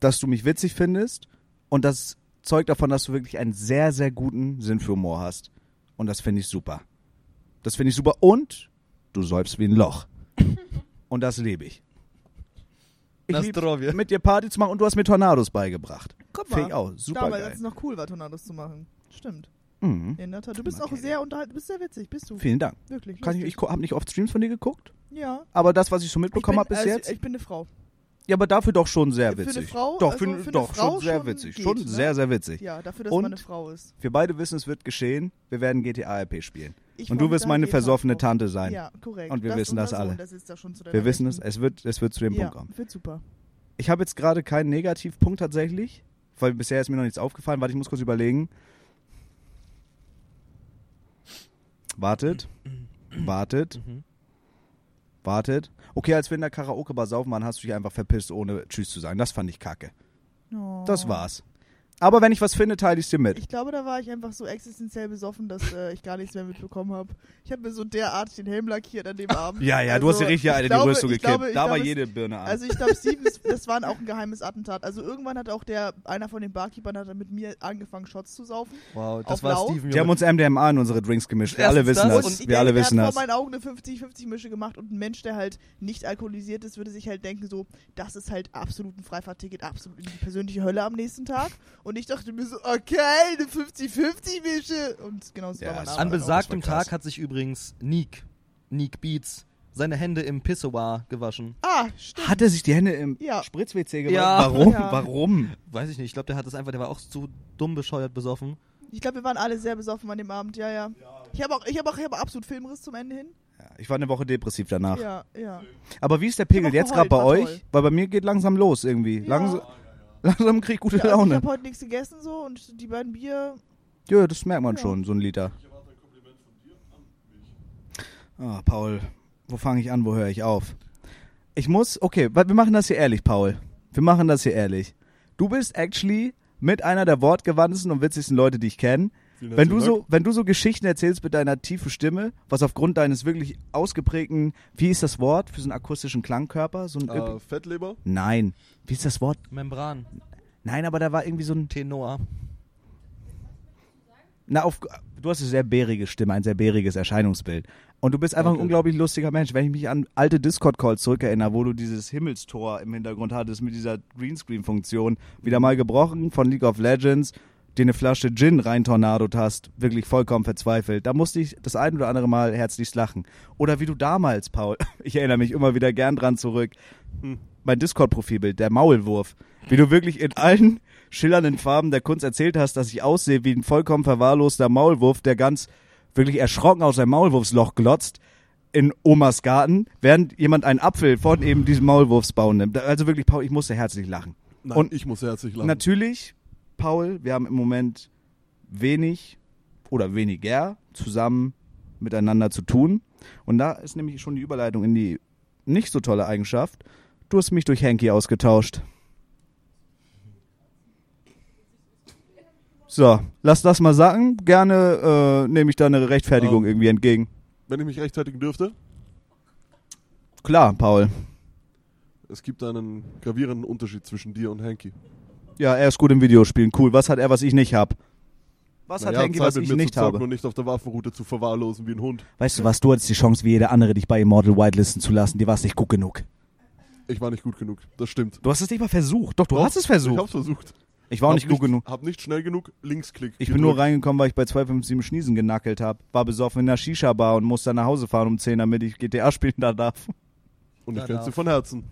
dass du mich witzig findest. Und das zeugt davon, dass du wirklich einen sehr, sehr guten Sinn für Humor hast. Und das finde ich super. Das finde ich super. Und du säufst wie ein Loch. Und das lebe ich. Ich lieb's, Nastrovje. mit dir Party zu machen und du hast mir Tornados beigebracht. Guck Finde mal. ich auch super Damals, geil. als es noch cool war, Tornados zu machen. Stimmt. Mhm. In der Tat. Du bist Okay. auch sehr unterhalten, du bist sehr witzig, bist du. Vielen Dank. Wirklich. Kann ich, ich habe nicht oft Streams von dir geguckt, ja. aber das, was ich so mitbekommen habe bis also, jetzt, Ich bin eine Frau. ja, aber dafür doch schon sehr Für eine witzig. Frau, doch, also für, für doch Frau schon sehr schon witzig, geht, schon ne? sehr, sehr witzig. Ja, dafür, dass Und? man eine Frau ist. Wir beide wissen, es wird geschehen. Wir werden GTA RP spielen. Ich Und du wirst meine versoffene. Tante sein. Ja, korrekt. Und wir wissen unser das Sohn, alle. Das ist da schon zu Wir wissen es, es wird, es wird zu dem ja, Punkt kommen. wird super. Ich habe jetzt gerade keinen Negativpunkt tatsächlich, weil bisher ist mir noch nichts aufgefallen. Warte, ich muss kurz überlegen. Wartet. Wartet. Wartet. Okay, als wir in der Karaoke-Bar saufen waren, hast du dich einfach verpisst, ohne Tschüss zu sagen. Das fand ich kacke. Oh. Das war's. Aber wenn ich was finde, teile ich dir mit. Ich glaube, da war ich einfach so existenziell besoffen, dass äh, ich gar nichts mehr mitbekommen habe. Ich habe mir so derart den Helm lackiert an dem Abend. Ja, ja, du hast dir Also, richtig ich eine die glaube- Rüstung ich gekippt. glaube- ich da war glaube, jede Birne an. Also ich glaube, Steven, das- war auch ein geheimes Attentat. Also irgendwann hat auch der, einer von den Barkeepern hat dann mit mir angefangen, Shots zu saufen. Wow, das war Lau? Steven. die haben uns MDMA in unsere Drinks gemischt. Wir alle wissen das das. und Wir alle der, wissen das. hat vor meinen Augen eine 50-50-Mische gemacht und ein Mensch, der halt nicht alkoholisiert ist, würde sich halt denken so, das ist halt absolut ein Freifahrtticket, absolut in die persönliche Hölle am nächsten Tag. Und ich dachte mir so, okay, eine 50-50-Mische. Und genau so Ja, war mein. An das besagtem. Tag hat sich übrigens Neek, Neek Beats, seine Hände im Pissoir gewaschen. Ah, stimmt. Hat er sich die Hände im Ja. Spritz-WC gemacht? Ja. Warum? Ja. Warum? Weiß ich nicht, ich glaube, der hat das einfach, der war auch zu dumm bescheuert besoffen. Ich glaube, wir waren alle sehr besoffen an dem Abend, ja, ja. Ich habe auch, ich habe auch, ich habe absolut Filmriss zum Ende hin. Ja, ich war eine Woche depressiv danach. Ja, ja. Aber wie ist der Pegel hab jetzt gerade bei euch? toll. Weil bei mir geht langsam los irgendwie. Ja. Langsam, langsam krieg ich gute ja also ich Laune. habe heute nichts gegessen so und die beiden Bier. Ja, das merkt man Ja. schon, so ein Liter. Ah, Paul, wo fange ich an, wo höre ich auf? Ich muss, okay, wir machen das hier ehrlich, Paul. Wir machen das hier ehrlich. Du bist actually mit einer der wortgewandtesten und witzigsten Leute, die ich kenne. Vielen Wenn du so, wenn du so Geschichten erzählst mit deiner tiefen Stimme, was aufgrund deines wirklich ausgeprägten, wie ist das Wort für so einen akustischen Klangkörper? So ein Äh, Fettleber? Nein. Wie ist das Wort? Membran, Nein, aber da war irgendwie so ein Tenor. Na, auf, du hast eine sehr bärige Stimme, ein sehr bäriges Erscheinungsbild. Und du bist einfach ein Okay. unglaublich lustiger Mensch. Wenn ich mich an alte Discord-Calls zurückerinnere, wo du dieses Himmelstor im Hintergrund hattest mit dieser Greenscreen-Funktion, wieder mal gebrochen von League of Legends, dir eine Flasche Gin rein tornadot hast, wirklich vollkommen verzweifelt. Da musste ich das ein oder andere Mal herzlichst lachen. Oder wie du damals, Paul, ich erinnere mich immer wieder gern dran zurück, Hm. mein Discord-Profilbild, der Maulwurf. Wie du wirklich in allen schillernden Farben der Kunst erzählt hast, dass ich aussehe wie ein vollkommen verwahrloster Maulwurf, der ganz wirklich erschrocken aus seinem Maulwurfsloch glotzt in Omas Garten, während jemand einen Apfel von eben diesem Maulwurfsbaum nimmt. Also wirklich, Paul, ich musste herzlich lachen. Nein, Und ich muss herzlich lachen. Natürlich Paul, wir haben im Moment wenig oder weniger zusammen miteinander zu tun. Und da ist nämlich schon die Überleitung in die nicht so tolle Eigenschaft. Du hast mich durch Henky ausgetauscht. So, lass das mal sagen. Gerne äh, nehme ich da eine Rechtfertigung Ähm. irgendwie entgegen. Wenn ich mich rechtfertigen dürfte, Klar, Paul. es gibt einen gravierenden Unterschied zwischen dir und Hanky. Ja, er ist gut im Videospielen. Cool. Was hat er, was ich nicht hab? Was hat Naja, Henky, Zeit was ich mir nicht habe? und nicht auf der Waffenroute zu verwahrlosen wie ein Hund. Weißt du was, du hattest die Chance, wie jeder andere, dich bei Immortal whitelisten zu lassen. Dir war es nicht gut genug. Ich war nicht gut genug, das stimmt. Du hast es nicht mal versucht. Doch, du Doch, hast es Ich versucht. hab's versucht. Ich war auch Hab nicht gut genug. Hab nicht schnell genug Linksklick. Ich bin nur gedrückt. reingekommen, weil ich bei 257 Schniesen genackelt habe. War besoffen in der Shisha-Bar und musste dann nach Hause fahren um 10, damit ich GTA spielen da darf. Und ich Da kenn's dir von Herzen.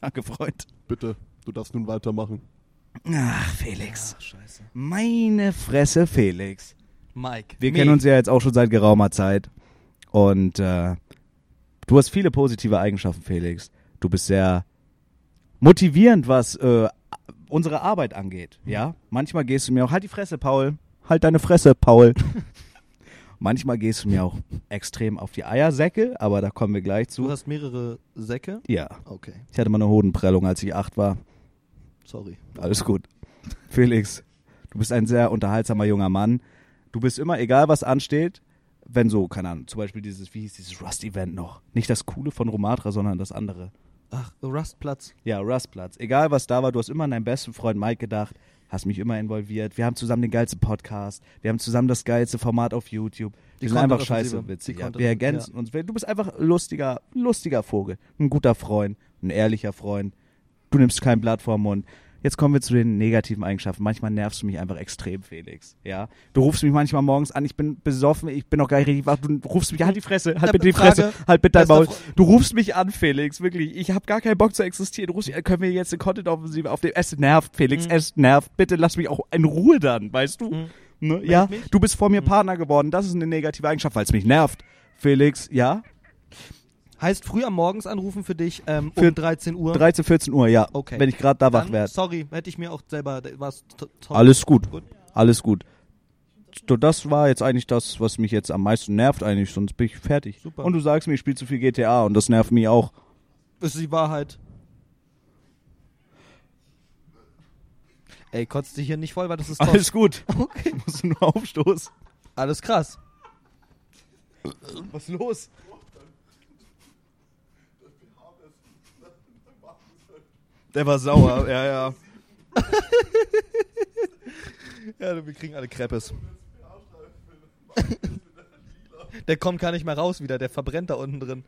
Danke, Freund. Bitte, du darfst nun weitermachen. Ach, Felix. Scheiße. Meine Fresse, Felix. Mike. Wir Nee. kennen uns ja jetzt auch schon seit geraumer Zeit. Und äh, du hast viele positive Eigenschaften, Felix. Du bist sehr motivierend, was äh, unsere Arbeit angeht. Ja, manchmal gehst du mir auch, halt die Fresse, Paul. Halt deine Fresse, Paul. manchmal gehst du mir auch extrem auf die Eiersäcke, aber da kommen wir gleich Du zu. hast mehrere Säcke? Ja, Okay, ich hatte mal eine Hodenprellung, als ich acht war. Sorry. Alles gut. Felix, du bist ein sehr unterhaltsamer junger Mann. Du bist immer, egal was ansteht, wenn so, keine Ahnung, zum Beispiel dieses, wie hieß dieses Rust-Event noch? Nicht das Coole von Romatra, sondern das andere. Ach, Rustplatz. Ja, Rustplatz. Egal was da war, du hast immer an deinen besten Freund Mike gedacht, hast mich immer involviert. Wir haben zusammen den geilsten Podcast. Wir haben zusammen das geilste Format auf YouTube. Die Wir sind einfach scheiße witzig. Die Ja. Wir ergänzen uns. Du bist einfach lustiger, lustiger Vogel. Ein guter Freund. Ein ehrlicher Freund. Du nimmst kein Blatt vor den Mund. Jetzt kommen wir zu den negativen Eigenschaften. Manchmal nervst du mich einfach extrem, Felix. Ja, du rufst mich manchmal morgens an. Ich bin besoffen. Ich bin noch gar nicht richtig wach. Du rufst mich halt die Fresse. Halt bitte die Fresse. Halt bitte dein Maul. Du rufst mich an, Felix. Wirklich. Ich habe gar keinen Bock zu existieren. Du rufst mich an. Können wir jetzt eine Content-Offensive auf dem Es nervt, Felix. Mhm. Es nervt. Bitte lass mich auch in Ruhe dann. Weißt du? Mhm. Ne? Ja. Du bist vor mir Partner geworden. Das ist eine negative Eigenschaft, weil es mich nervt. Felix, ja? Heißt früh am Morgens anrufen für dich ähm, Für um 13 Uhr? 13, 14 Uhr, ja. Okay. Wenn ich gerade da wach werde. Sorry, hätte ich mir auch selber. Was, Alles gut. Gut. Alles gut. So, Das war jetzt eigentlich das, was mich jetzt am meisten nervt eigentlich, sonst bin ich fertig. Super. Und du sagst mir, ich spiele zu viel GTA und das nervt mich auch. Ist die Wahrheit. Ey, kotzt dich hier nicht voll, weil das ist toll. Alles gut. Okay. Musst du nur aufstoßen. Alles krass. Was ist los? Der war sauer, ja, ja. Ja, wir kriegen alle Kreppes. Der kommt gar nicht mehr raus wieder, der verbrennt da unten drin.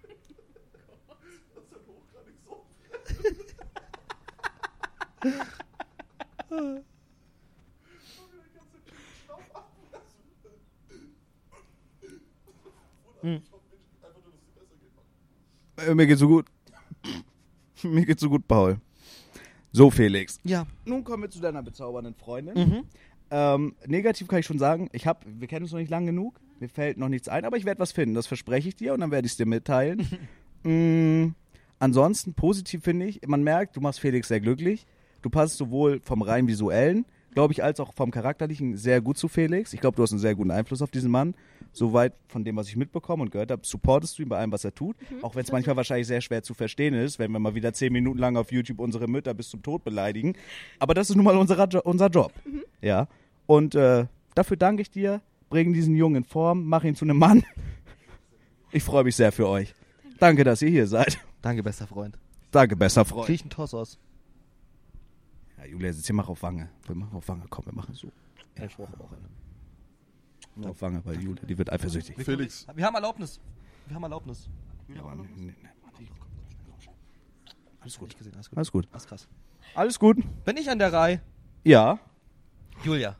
Äh, Mir geht's so gut. Mir geht's so gut, Paul. So, Felix. Ja. Nun kommen wir zu deiner bezaubernden Freundin. Mhm. Ähm, negativ kann ich schon sagen, ich hab, wir kennen uns noch nicht lang genug, mir fällt noch nichts ein, aber ich werde was finden, das verspreche ich dir und dann werde ich es dir mitteilen. mm, ansonsten, positiv finde ich, man merkt, du machst Felix sehr glücklich. Du passt sowohl vom rein visuellen, glaube ich, als auch vom charakterlichen sehr gut zu Felix. Ich glaube, du hast einen sehr guten Einfluss auf diesen Mann. Soweit von dem, was ich mitbekommen und gehört habe, supportest du ihn bei allem, was er tut. Auch wenn es manchmal wahrscheinlich sehr schwer zu verstehen ist, wenn wir mal wieder zehn Minuten lang auf YouTube unsere Mütter bis zum Tod beleidigen. Aber das ist nun mal unser, unser Job. Ja. Und äh, dafür danke ich dir. Bring diesen Jungen in Form, mach ihn zu einem Mann. Ich freue mich sehr für euch. Danke, dass ihr hier seid. Danke, bester Freund. Danke, besser Freund. Krieg ich einen Toss aus. Ja, Julia, sitzt hier, mach auf Wange. Wir machen auf Wange. Komm, wir machen so. Ja, ich brauche auch eine. Auf Wange, weil Julia, die wird eifersüchtig. Felix, Wir haben Erlaubnis. Wir haben Erlaubnis. Ja, aber nee, nee, Alles gut. Gesehen, alles gut. Alles gut. Ist krass. Alles gut. Bin ich an der Reihe? Ja. Julia.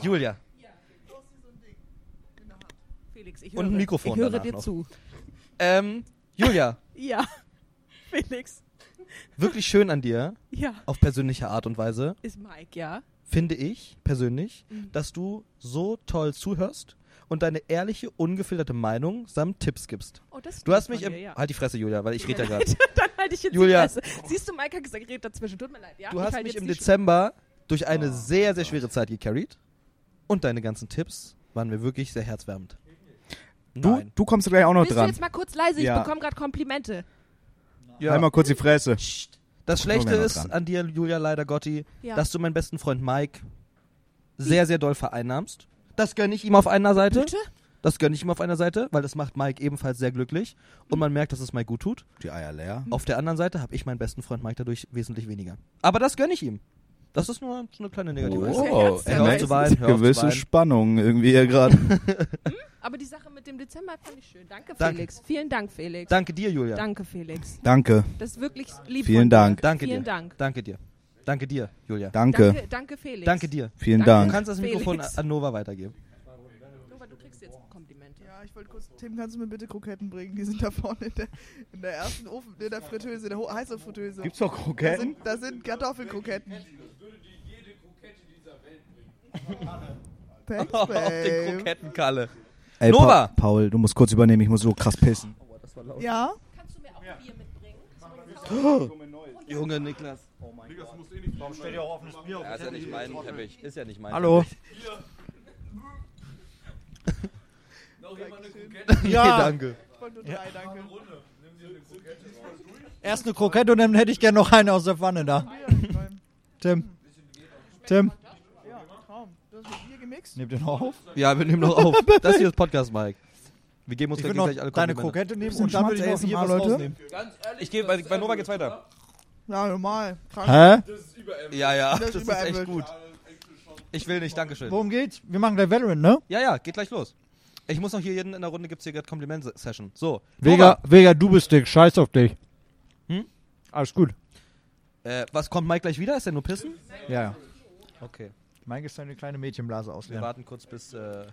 Julia. Felix, ich Und höre, ein Mikrofon ich höre dir noch. zu. Ähm, Julia, Ja, Felix. Wirklich schön an dir, Ja, auf persönliche Art und Weise, ist Mike, ja. finde ich persönlich, Mhm. dass du so toll zuhörst und deine ehrliche, ungefilterte Meinung samt Tipps gibst. Oh, das ist Du hast mich dir, ja. Halt die Fresse, Julia, weil ich rede ja gerade. Dann halte ich jetzt Julia. die Fresse. Siehst du, Mike hat gesagt, red dazwischen. Tut mir leid, ja. Du ich hast mich im Dezember durch eine sehr, sehr schwere Zeit gecarried. Und deine ganzen Tipps waren mir wirklich sehr herzwärmend. Du, Nein. du kommst gleich auch noch Bist du dran. jetzt mal kurz leise? Ich Ja. bekomme gerade Komplimente. Ja. Einmal kurz die Fresse. Das Schlechte ist dran. an dir, Julia leider Gotti, Ja. dass du meinen besten Freund Mike sehr, sehr doll vereinnahmst. Das gönne ich ihm auf einer Seite. Bitte? Das gönne ich ihm auf einer Seite, weil das macht Mike ebenfalls sehr glücklich. Und man merkt, dass es Mike gut tut. Die Eier leer. Auf der anderen Seite habe ich meinen besten Freund Mike dadurch wesentlich weniger. Aber das gönne ich ihm. Das ist nur so eine kleine negative hör auf zu Gewisse. Spannung irgendwie hier gerade. Aber die Sache mit dem Dezember fand ich schön. Danke, Danke. Felix. Vielen Dank, Felix. Danke dir, Julia. Danke, Felix. Danke. Das ist wirklich lieb Vielen von dir. Dank. Danke Vielen dir. Dank. Danke dir. Danke dir, Julia. Danke. Danke, danke, Felix. Danke dir. Vielen Danke. Du Dank. kannst das Felix. Mikrofon an Nova weitergeben. Nova, du kriegst jetzt Komplimente. Ja, ich wollte kurz, Tim, kannst du mir bitte Kroketten bringen? Die sind da vorne in der, in der ersten Ofen, in der Fritteuse, in der ho- heißen Fritteuse. Gibt's noch Da Kroketten? sind, da sind Kartoffelkroketten. Thanks, Auf den babe. Krokettenkalle. Ey, Nova! Pa Paul, du musst kurz übernehmen, ich muss so krass pissen. Ja? Kannst du mir auch Bier mitbringen? Junge Niklas. Digga, das muss eh nicht Warum steht Ja, ist ja nicht mein Teppich. Ist ja nicht mein Hallo? Teppich. Ja. Nee, danke. Ich wollte nur drei, danke. Erst eine Krokette und dann hätte ich gerne noch eine aus der Pfanne da. Bier, mein, Tim. Tim. Gemixt? Nimm den noch auf. Ja, wir nehmen noch auf. Das hier ist Podcast, Mike. Wir geben uns Ich gleich, noch gleich alle deine Komplimente. Krokette nehmen und dann würde ich ASMR, Bier was Leute. rausnehmen. Ich gehe, bei, bei Nova geht's weiter. Ja, normal. Krank. Hä? Ja, ja, Das das, ist ist echt gut. Ich will nicht, Dankeschön. Worum geht's? Wir machen gleich Valorant, ne? Ja, ja, geht gleich los. Ich muss noch hier jeden in der Runde gibt's hier gerade Kompliment-Session. So. Vega, Vega, du bist dick. Scheiß auf dich. Hm? Alles gut. Äh, was kommt Mike gleich wieder? Ist er nur pissen? Ja, ja. Okay. Mike ist eine kleine Mädchenblase Wir ausleeren. warten kurz, bis äh,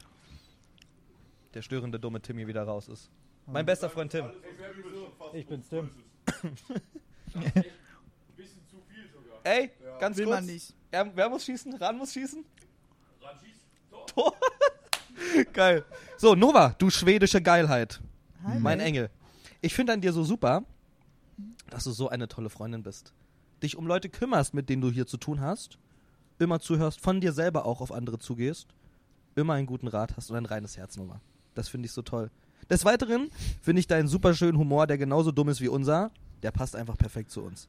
der störende dumme Timmy wieder raus ist. Mein bester Freund Tim. Ich bin's, Tim. Ey, ganz Will kurz. man nicht. Er, wer muss schießen? Ran muss schießen? Tor. Geil. So, Nova, du schwedische Geilheit. Hi, Mein. Engel. Ich finde an dir so super, dass du so eine tolle Freundin bist. Dich um Leute kümmerst, mit denen du hier zu tun hast. Immer zuhörst, von dir selber auch auf andere zugehst. Immer einen guten Rat hast und ein reines Herz, Nova. Das finde ich so toll. Des Weiteren finde ich deinen super schönen Humor, der genauso dumm ist wie unser, der passt einfach perfekt zu uns.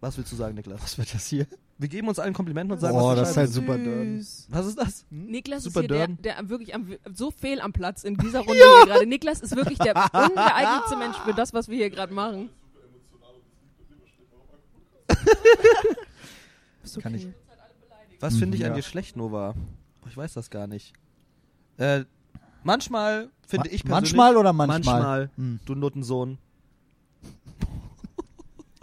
Was willst du sagen, Niklas? Was wird das hier? Wir geben uns allen Komplimenten und sagen, Oh, was du das ist halt super dörren. Was ist das? Niklas Super ist hier der, Dörren. der wirklich am, so fehl am Platz in dieser Runde hier gerade. Niklas ist wirklich der ungeeignetste Mensch für das, was wir hier gerade machen. Ist okay. Kann ich- Was finde ich Mhm, an ja. dir schlecht, Nova? Ich weiß das gar nicht. Äh, manchmal finde Ma- ich persönlich... manchmal oder manchmal? Manchmal, Hm. du Nuttensohn.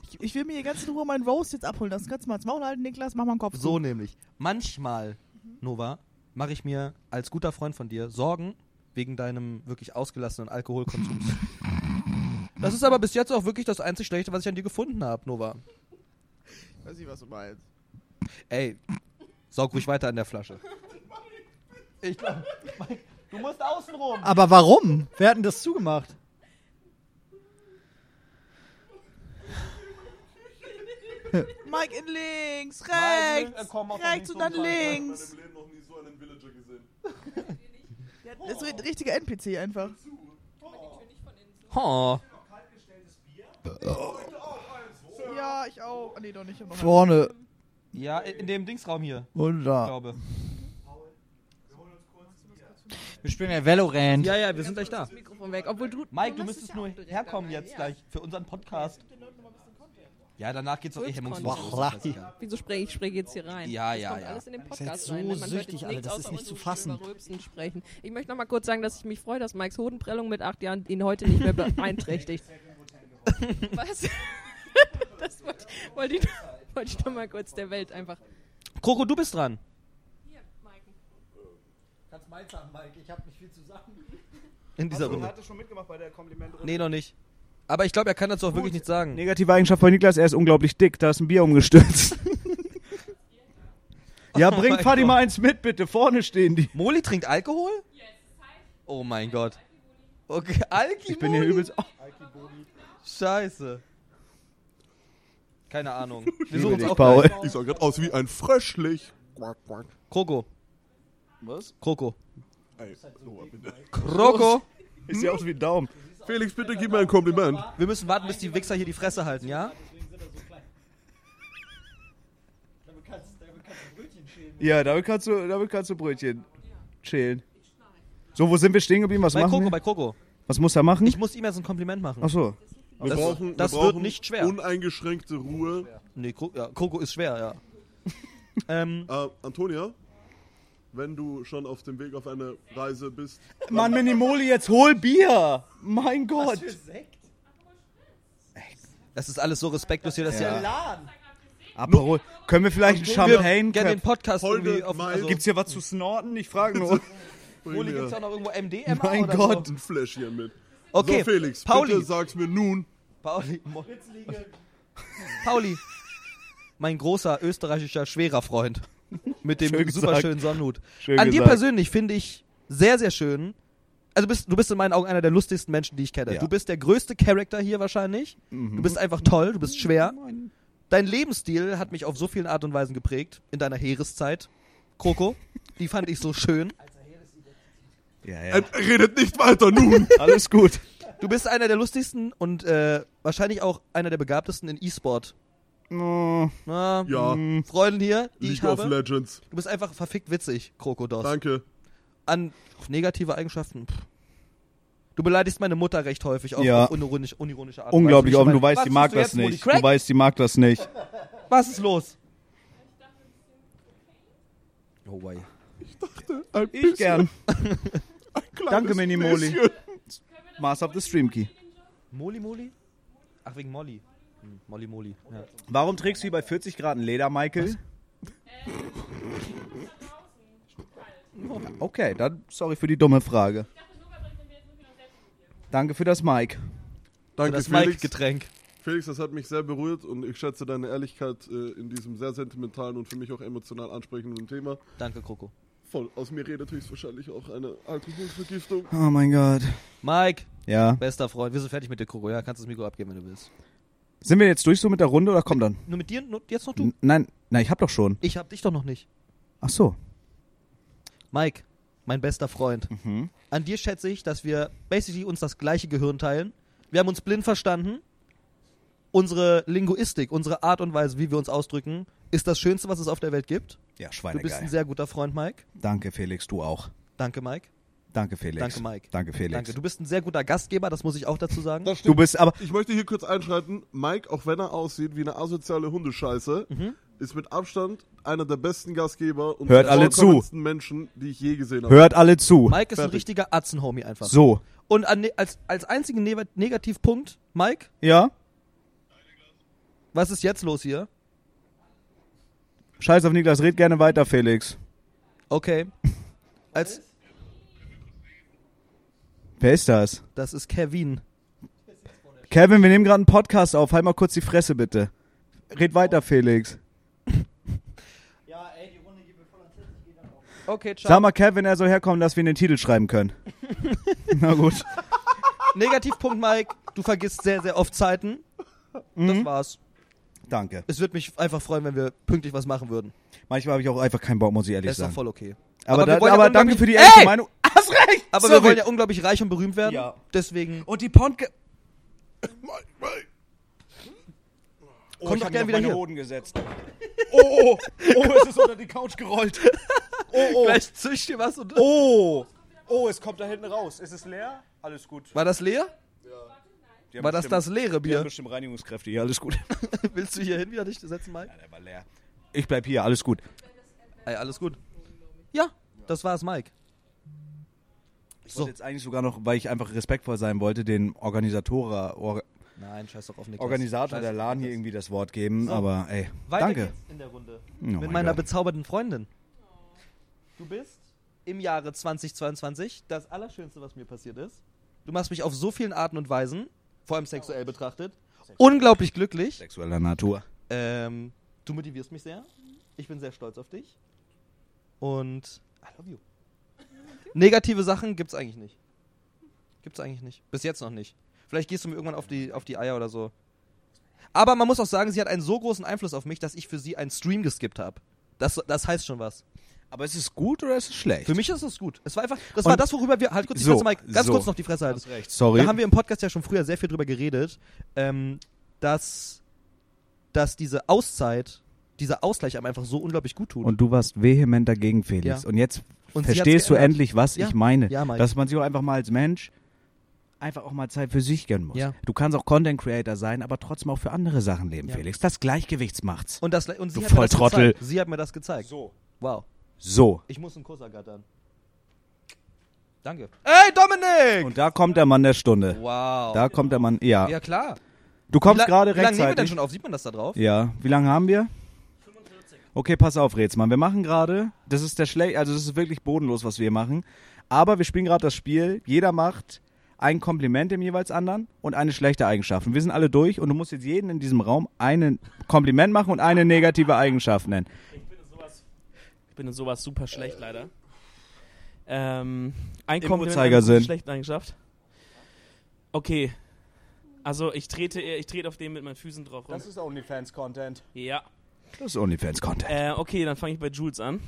Ich, ich will mir hier ganz in Ruhe meinen Roast jetzt abholen. Das kannst du mal ins Maul halten, Niklas. Mach mal einen Kopf So zu. nämlich. Manchmal, Nova, mache ich mir als guter Freund von dir Sorgen wegen deinem wirklich ausgelassenen Alkoholkonsums. das ist aber bis jetzt auch wirklich das einzig Schlechte, was ich an dir gefunden habe, Nova. Ich weiß nicht, was du meinst. Ey, saug ruhig weiter an der Flasche. Ich glaub, du musst außen rum. Aber warum? Wer hat denn das zugemacht? Mike in links, Mike, rechts, komm auf rechts und dann Mike. links. Leben noch nie so einen Villager gesehen. Das ist ein richtiger NPC einfach. Oh. Ja, ich auch. Ah, nee, doch nicht. Vorne Ja, in dem Dingsraum hier, und ich da. glaube. Wir spielen ja Valorant. Ja, ja, wir sind gleich da. Mikrofon weg. Obwohl du. Mike, du müsstest es ja nur herkommen jetzt gleich für unseren Podcast. Ja, danach geht's doch eh hemmungslos. Das. Wieso spreche ich spreche jetzt hier rein? Ja, das ja, kommt ja. alles in den Podcast rein. so ne? Man süchtig, Alter, das ist nicht zu fassen. Sprechen. Ich möchte noch mal kurz sagen, dass ich mich freue, dass Mikes Hodenprellung mit acht Jahren ihn heute nicht mehr beeinträchtigt. Was? das wollte ich, wollte ich, wollte ich noch mal kurz der Welt einfach. Kroko, du bist dran. Hier, Mike. Kannst meins sagen, Mike. Ich habe nicht viel zu sagen. In dieser Runde. er schon mitgemacht bei der Komplimentrunde? Nee, noch nicht. Aber ich glaube, er kann dazu auch wirklich nichts sagen. Negative Eigenschaft von Niklas, er ist unglaublich dick. Da ist ein Bier umgestürzt. ja, Oh bring mein Fadi mal eins mit, bitte. Vorne stehen die. Moli trinkt Alkohol? Oh mein Gott. Okay, Alki Ich bin hier übelst. Oh, Scheiße. Keine Ahnung. Wir suchen uns dich, auch Paul. gleich. Ich sah gerade aus wie ein Fröschlich. Quack, quack. Kroko. Was? Kroko. Ey, bitte. Kroko. Ist ja aus wie ein Daumen. Felix, bitte gib mir ein Kompliment. Wir müssen warten, bis die Wichser hier die Fresse halten, ja? Damit kannst, damit kannst du Brötchen schälen. Ja, damit kannst du, damit kannst du Brötchen schälen. So, wo sind wir stehen geblieben? Was Bei machen Kroko, wir? bei Kroko. Was muss er machen? Ich muss ihm jetzt ein Kompliment machen. Ach so. Wir Das- brauchen, das wir wird brauchen nicht schwer. Uneingeschränkte Ruhe. Nee, Kro ja, Kroko ist schwer, ja. ähm, Äh, Antonia, wenn du schon auf dem Weg auf eine Reise bist, Mann, Minimoli, jetzt hol Bier! Mein Gott! das ist alles so respektlos hier, dass ja. Laden. Aperol. Können wir vielleicht einen Champagne? gerne den Podcast Holde, irgendwie auf. Also, Gibt's hier was zu snorten? Ich frage nur. mir gibt's auch noch irgendwo MDMA Mein oder Gott. ein Fläschchen mit. Okay, So, Felix, Pauli. bitte sag's mir nun. Pauli. Pauli. Mein großer österreichischer schwerer Freund. Mit dem Schön gesagt. super schönen Sonnenhut. Schön An dir gesagt. persönlich finde ich sehr, sehr schön. Also bist, du bist in meinen Augen einer der lustigsten Menschen, die ich kenne. Ja. Du bist der größte Charakter hier wahrscheinlich. Mhm. Du bist einfach toll, du bist schwer. Dein Lebensstil hat mich auf so vielen Art und Weisen geprägt. In deiner Heereszeit. Kroko. Die fand ich so schön. Ja, Er redet nicht weiter nun. Alles gut. Du bist einer der lustigsten und äh, wahrscheinlich auch einer der begabtesten in E-Sport. Oh, Na, Ja, Freunden hier, die ich League of habe. Legends. Du bist einfach verfickt witzig, Krokodos. Danke. An auf negative Eigenschaften. Pff. Du beleidigst meine Mutter recht häufig auf, Ja. auf unironisch, unironische Art. unglaublich Weise. offen. Du weißt, die mag das nicht. Du weißt, die mag das nicht. Was ist los? Oh, wei. Ein Ich gern. Danke, Minimoli. Bläschen. Master of the Stream Key. Moli Moli? Ach, wegen Molly. Hm, Molly Moli. Ja. Warum trägst du hier bei 40 Grad ein Leder, Michael? Okay, dann sorry für die dumme Frage. Danke für das Mic. Danke, das Felix. Mike-Getränk. Felix, das hat mich sehr berührt und ich schätze deine Ehrlichkeit äh, in diesem sehr sentimentalen und für mich auch emotional ansprechenden Thema. Danke, Kroko. Voll aus mir redet höchstwahrscheinlich auch eine Alkoholvergiftung. Oh mein Gott. Mike, Ja. bester Freund. Wir sind fertig mit dir, Kroko. Ja, kannst das Mikro abgeben, wenn du willst. Sind wir jetzt durch so mit der Runde oder kommt dann? Nur mit dir? Nur, jetzt noch du? N nein, nein, ich hab doch schon. Ich hab dich doch noch nicht. Ach so. Mike, mein bester Freund. Mhm. An dir schätze ich, dass wir basically uns das gleiche Gehirn teilen. Wir haben uns blind verstanden. Unsere Linguistik, unsere Art und Weise, wie wir uns ausdrücken, ist das Schönste, was es auf der Welt gibt. Ja, Du bist ein Schweinegeil. sehr guter Freund, Mike. Danke, Felix, du auch. Danke, Mike. Danke, Felix. Danke, Mike. Danke, Felix. Danke. Du bist ein sehr guter Gastgeber, das muss ich auch dazu sagen. Das Du bist aber. Ich möchte hier kurz einschreiten. Mike, auch wenn er aussieht wie eine asoziale Hundescheiße, Mhm. ist mit Abstand einer der besten Gastgeber und Hört der alle zu. Menschen, die ich je gesehen habe. Hört alle zu. Mike ist ein Fertig. richtiger Atzenhomie einfach. So. Und an, ne- als, als einzigen Ne- Negativpunkt, Mike, Ja? Was ist jetzt los hier? Scheiß auf Niklas, red gerne weiter, Felix. Okay. Als, Wer ist das? das ist Kevin. Kevin, wir nehmen gerade einen Podcast auf. Halt mal kurz die Fresse, bitte. Red weiter, Felix. Ja, ey, die Runde geht mir voll ans Herz. Ich geh dann auch. Okay, ciao. Sag mal, Kevin, er soll herkommen, dass wir den Titel schreiben können. Na gut. Negativpunkt, Mike, du vergisst sehr, sehr oft Zeiten. Das Mhm. war's. Danke. Es würde mich einfach freuen, wenn wir pünktlich was machen würden. Manchmal habe ich auch einfach keinen Bock, muss ich ehrlich Das ist doch sagen. voll okay. Aber, Aber wir da, wollen ja aber danke unglaublich- für die Ey! ehrliche Meinung. Hast recht! Aber Sorry. wir wollen ja unglaublich reich und berühmt werden. Ja. Deswegen Und die Podcast... Oh, Komm ich doch hab gern mich wieder auf meine hier. Hoden gesetzt. Oh, oh, oh, es ist unter die Couch gerollt. Oh, oh, gleich zischt dir was und. oh. Oh, es kommt da hinten raus. Ist es leer? Alles gut. War das leer? War das bestimmt- das leere Die haben Bier? bestimmt Reinigungskräfte hier, alles gut. Willst du hier hin wieder dich setzen, Mike? der war leer. Ich bleib hier, alles gut. Ey, alles gut. Ja, das war's, Mike. Ich So. wollte jetzt eigentlich sogar noch, weil ich einfach respektvoll sein wollte, den Organisator, Or, Nein, scheiß doch auf Niklas. Organisator der LAN hier irgendwie das Wort geben, So. aber ey, Weiter danke. geht's in der Runde. Oh mit mein meiner Gott. bezaubernden Freundin. Du bist im Jahre 2022 das Allerschönste, was mir passiert ist. Du machst mich auf so vielen Arten und Weisen, vor allem sexuell betrachtet, unglaublich glücklich. Sexueller Natur. Ähm, du motivierst mich sehr. Ich bin sehr stolz auf dich. Und I love you. Negative Sachen gibt's eigentlich nicht. Gibt's eigentlich nicht. Bis jetzt noch nicht. Vielleicht gehst du mir irgendwann auf die, auf die Eier oder so. Aber man muss auch sagen, sie hat einen so großen Einfluss auf mich, dass ich für sie einen Stream geskippt habe. Das, das heißt schon was. Aber ist es gut oder ist es schlecht? Für mich ist es gut. Es war einfach, das Und- war das, worüber wir, halt kurz die So, Fresse, Mike, ganz so. kurz noch die Fresse halten. Recht. Sorry. Da haben wir im Podcast ja schon früher sehr viel drüber geredet, ähm, dass, dass diese Auszeit, dieser Ausgleich einem einfach so unglaublich gut tut. Und du warst vehement dagegen, Felix. Ja. Und jetzt Und verstehst du endlich, was Ja. ich meine. Ja, Mike. Dass man sich auch einfach mal als Mensch einfach auch mal Zeit für sich gönnen muss. Ja. Du kannst auch Content Creator sein, aber trotzdem auch für andere Sachen leben. Felix. Das Gleichgewichts macht's. Und, das, und sie Du hat mir das Volltrottel. Sie hat mir das gezeigt. So. Wow. So. Ich muss einen Kuss ergattern. Danke. Ey, Dominik! Und da kommt der Mann der Stunde. wow. Da kommt der Mann, ja. ja, klar. Du kommst gerade Wie lange nehmen wir denn rechtzeitig. schon auf? Sieht man das da drauf? Ja, wie lange haben wir? 45. Okay, pass auf, Rätsmann. Wir machen gerade, das ist der schlecht, also das ist wirklich bodenlos, was wir machen. Aber wir spielen gerade das Spiel. Jeder macht ein Kompliment dem jeweils anderen und eine schlechte Eigenschaft. Und wir sind alle durch und du musst jetzt jeden in diesem Raum ein Kompliment machen und eine negative Eigenschaft nennen. Ich bin in sowas, ich bin in sowas super schlecht, leider. Ähm, ein Im Kompliment Uhrzeigersinn. eine schlechte Eigenschaft. Okay. Also ich trete, ich trete auf den mit meinen Füßen drauf rum. ist OnlyFans-Content. Ja. Das ist OnlyFans-Content. Äh, okay, dann fange ich bei Jules an.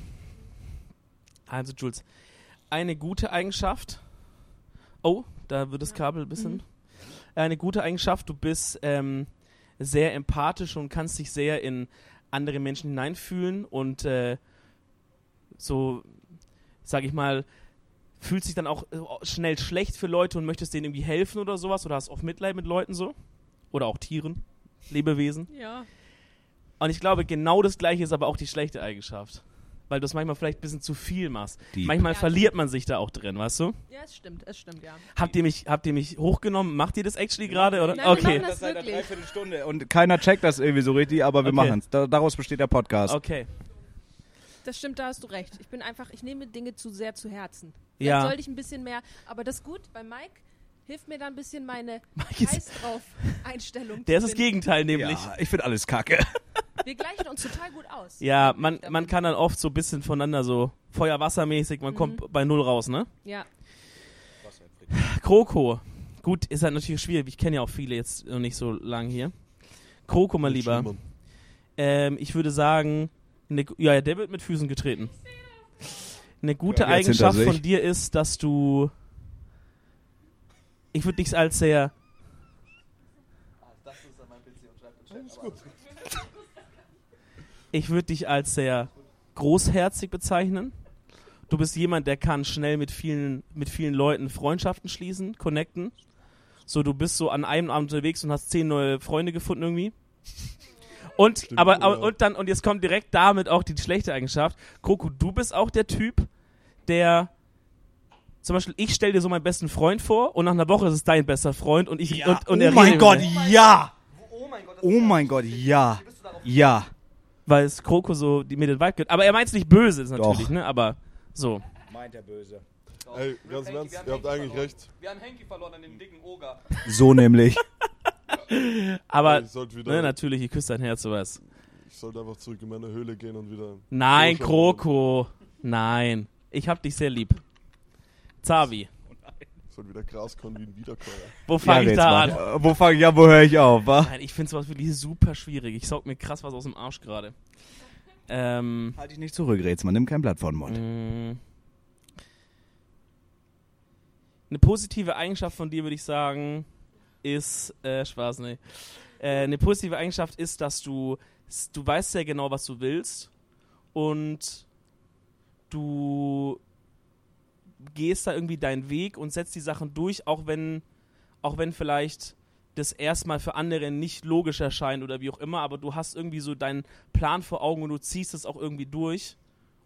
Also Jules, eine gute Eigenschaft. Oh, da wird das Kabel ein bisschen. Eine gute Eigenschaft, du bist ähm, sehr empathisch und kannst dich sehr in andere Menschen hineinfühlen und äh, so, sag ich mal, fühlst dich dann auch äh, schnell schlecht für Leute und möchtest denen irgendwie helfen oder sowas oder hast oft Mitleid mit Leuten so. Oder auch Tieren, Lebewesen. Ja. Und ich glaube, genau das gleiche ist aber auch die schlechte Eigenschaft. Weil du es manchmal vielleicht ein bisschen zu viel machst. Die- Manchmal Ja, verliert man sich da auch drin, weißt du? Ja, es stimmt, es stimmt, ja. Habt ihr mich, habt ihr mich hochgenommen? Macht ihr das actually gerade? oder? Nein, wir okay. machen das wirklich. Stunde und keiner checkt das irgendwie so richtig, aber wir Okay. machen's. Da, daraus besteht der Podcast. Okay. Das stimmt, da hast du recht. Ich bin einfach, ich nehme Dinge zu sehr zu Herzen. Ja. Sollte ich ein bisschen mehr, aber das ist gut, bei Mike hilft mir da ein bisschen meine Mike ist- Heiß drauf Einstellung. Der ist das. Gegenteil nämlich. Ja, ich finde alles kacke. Wir gleichen uns total gut aus. Ja, man, man kann dann oft so ein bisschen voneinander so Feuer-Wasser-mäßig, man kommt bei Null raus, ne? Ja. Kroko. Gut, ist halt natürlich schwierig. Ich kenne ja auch viele jetzt noch nicht so lang hier. Kroko, mein Lieber. Ähm, ich würde sagen, gu- ja, der wird mit Füßen getreten. Eine gute Ja, Eigenschaft von dir ist, dass du. Ich würde dich als sehr. Ich würde dich als sehr großherzig bezeichnen. Du bist jemand, der kann schnell mit vielen, mit vielen Leuten Freundschaften schließen, connecten. So, du bist so an einem Abend unterwegs und hast zehn neue Freunde gefunden irgendwie. Und, Stimmt, aber, ja. aber, und dann, und jetzt kommt direkt damit auch die schlechte Eigenschaft. Kroko, du bist auch der Typ, der, zum Beispiel, ich stell dir so meinen besten Freund vor und nach einer Woche ist es dein bester Freund und ich, und, und oh er mein Gott, ja! Oh mein Gott. Oh mein Gott, ja. Ja. Weil es Kroko so die, mir den Vibe gibt. Aber er meint es nicht böse, ist natürlich, Doch. ne, aber so. Meint der Böse. Ey, ganz im Ernst, ihr habt eigentlich recht. Wir haben Henki verloren an den dicken Oger. So nämlich. Aber, wieder, ne, natürlich, ich küsse dein Herz, sowas. ich sollte einfach zurück in meine Höhle gehen und wieder. Nein, Kroko. Nein. Ich hab dich sehr lieb. Zavi. Ich sollte wieder Gras kommen wie ein Wiederkäuer. Wo fange ja, ich da an? Äh, Wo fange ich an, wo höre ich auf, wa? Nein, ich finde sowas wirklich super schwierig. Ich saug mir krass was aus dem Arsch gerade. Ähm. Halt dich nicht zurück, Rätsmann. Nimm kein Blatt vor den Mund. mh. Eine positive Eigenschaft von dir würde ich sagen, ist, äh, Spaß, nee. Äh, eine positive Eigenschaft ist, dass du, du weißt sehr genau, was du willst und du gehst da irgendwie deinen Weg und setzt die Sachen durch, auch wenn, auch wenn vielleicht das erstmal für andere nicht logisch erscheint oder wie auch immer, aber du hast irgendwie so deinen Plan vor Augen und du ziehst es auch irgendwie durch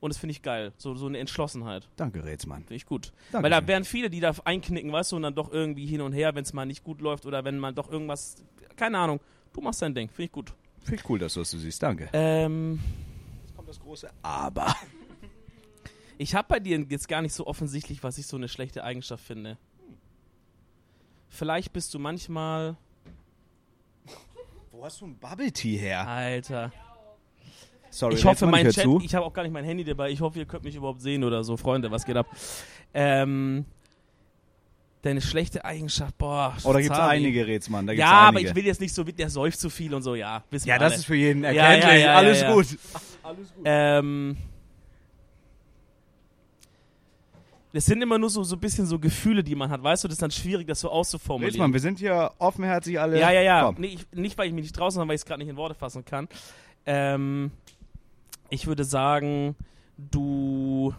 und das finde ich geil. So, so eine Entschlossenheit. Danke, Rätsmann. Finde ich gut. Danke Weil da wären viele, die da einknicken, weißt du, und dann doch irgendwie hin und her, wenn es mal nicht gut läuft oder wenn man doch irgendwas, keine Ahnung. Du machst dein Ding, finde ich gut. Finde ich cool, dass du das so siehst. Danke. Ähm, Jetzt kommt das große Aber. ich habe bei dir jetzt gar nicht so offensichtlich, was ich so eine schlechte Eigenschaft finde. Vielleicht bist du manchmal, Wo hast du ein Bubble Tea her? Alter. Sorry, ich hoffe, mein Chat, zu. ich habe auch gar nicht mein Handy dabei. Ich hoffe, ihr könnt mich überhaupt sehen oder so. Freunde, was geht ab? Ähm, Deine schlechte Eigenschaft, boah. Oh, da gibt's Zabi. einige Rätsmann. Da gibt's Ja, aber einige. ich will jetzt nicht so, der säuft zu viel und so, ja. Wissen Ja, wir das alle. ist für jeden Ja, erkenntlich. ja, ja, Alles ja, ja. gut. Ähm, das sind immer nur so, so ein bisschen so Gefühle, die man hat, weißt du, das ist dann schwierig, das so auszuformulieren. Rätsmann, wir sind hier offenherzig alle. Ja, ja, ja. Nee, ich, nicht, weil ich mich nicht draußen, sondern weil ich es gerade nicht in Worte fassen kann. Ähm, ich würde sagen, du.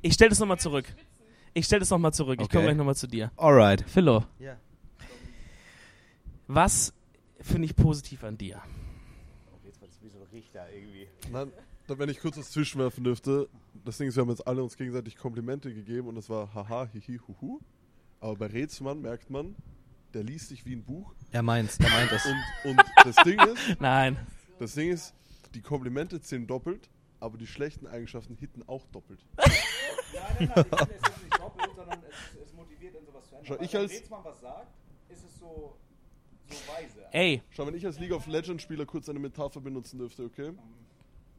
Ich stell das nochmal zurück. Ich stell das nochmal zurück. Ich komme Okay. gleich nochmal zu dir. Alright. Philo, Ja. was finde ich positiv an dir? Nein, da, wenn ich kurz was zwischenwerfen dürfte, das Ding ist, wir haben jetzt alle uns gegenseitig Komplimente gegeben und das war haha, hihi, huhu. Aber bei Rätselmann merkt man, der liest sich wie ein Buch. Er meint's, er meint es. Und, und das Ding ist, Nein. das Ding ist, die Komplimente zählen doppelt, aber die schlechten Eigenschaften hitten auch doppelt. Schau, ich als, was sagt, ist es so, so weise. Ey, schau, wenn ich als League of Legends Spieler kurz eine Metapher benutzen dürfte, okay?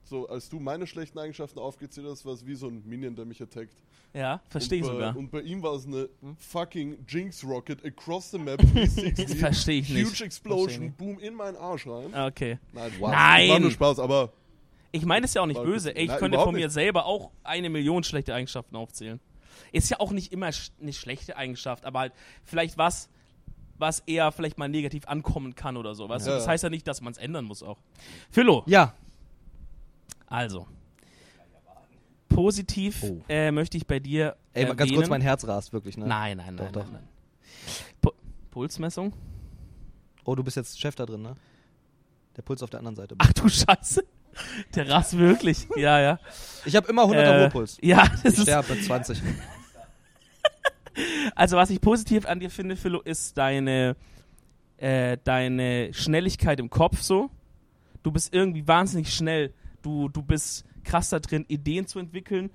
So, als du meine schlechten Eigenschaften aufgezählt hast, war es wie so ein Minion, der mich attackt. ja, verstehe ich sogar. Und bei ihm war es eine Hm? fucking Jinx Rocket across the map 360. Verstehe ich nicht. Huge Explosion, nicht. boom in meinen Arsch rein. Ah, Okay. Nein, Spaß. Nein! War nur Spaß, aber Ich meine es ja auch nicht böse. Ey, ich Nein, könnte von mir nicht. selber auch eine Million schlechte Eigenschaften aufzählen. Ist ja auch nicht immer sch eine schlechte Eigenschaft, aber halt vielleicht was, was eher vielleicht mal negativ ankommen kann oder so. Weißt? Ja. Das heißt ja nicht, dass man es ändern muss auch. Philo, Ja. Also. Positiv Oh. äh, möchte ich bei dir. Ey, mal ganz erwähnen- kurz, mein Herz rast wirklich, ne? Nein, nein, Doch, nein. doch. nein, nein. Pu Pulsmessung? Oh, du bist jetzt Chef da drin, ne? Der Puls auf der anderen Seite. Ach du Scheiße. Der rast wirklich. Ja, ja. Ich habe immer 100er Äh, Ruhepuls. Ja, das Ich ist. sterbe mit 20. Also was ich positiv an dir finde, Philo, ist deine, äh, deine Schnelligkeit im Kopf so. Du bist irgendwie wahnsinnig schnell. Du, du bist krass da drin, Ideen zu entwickeln.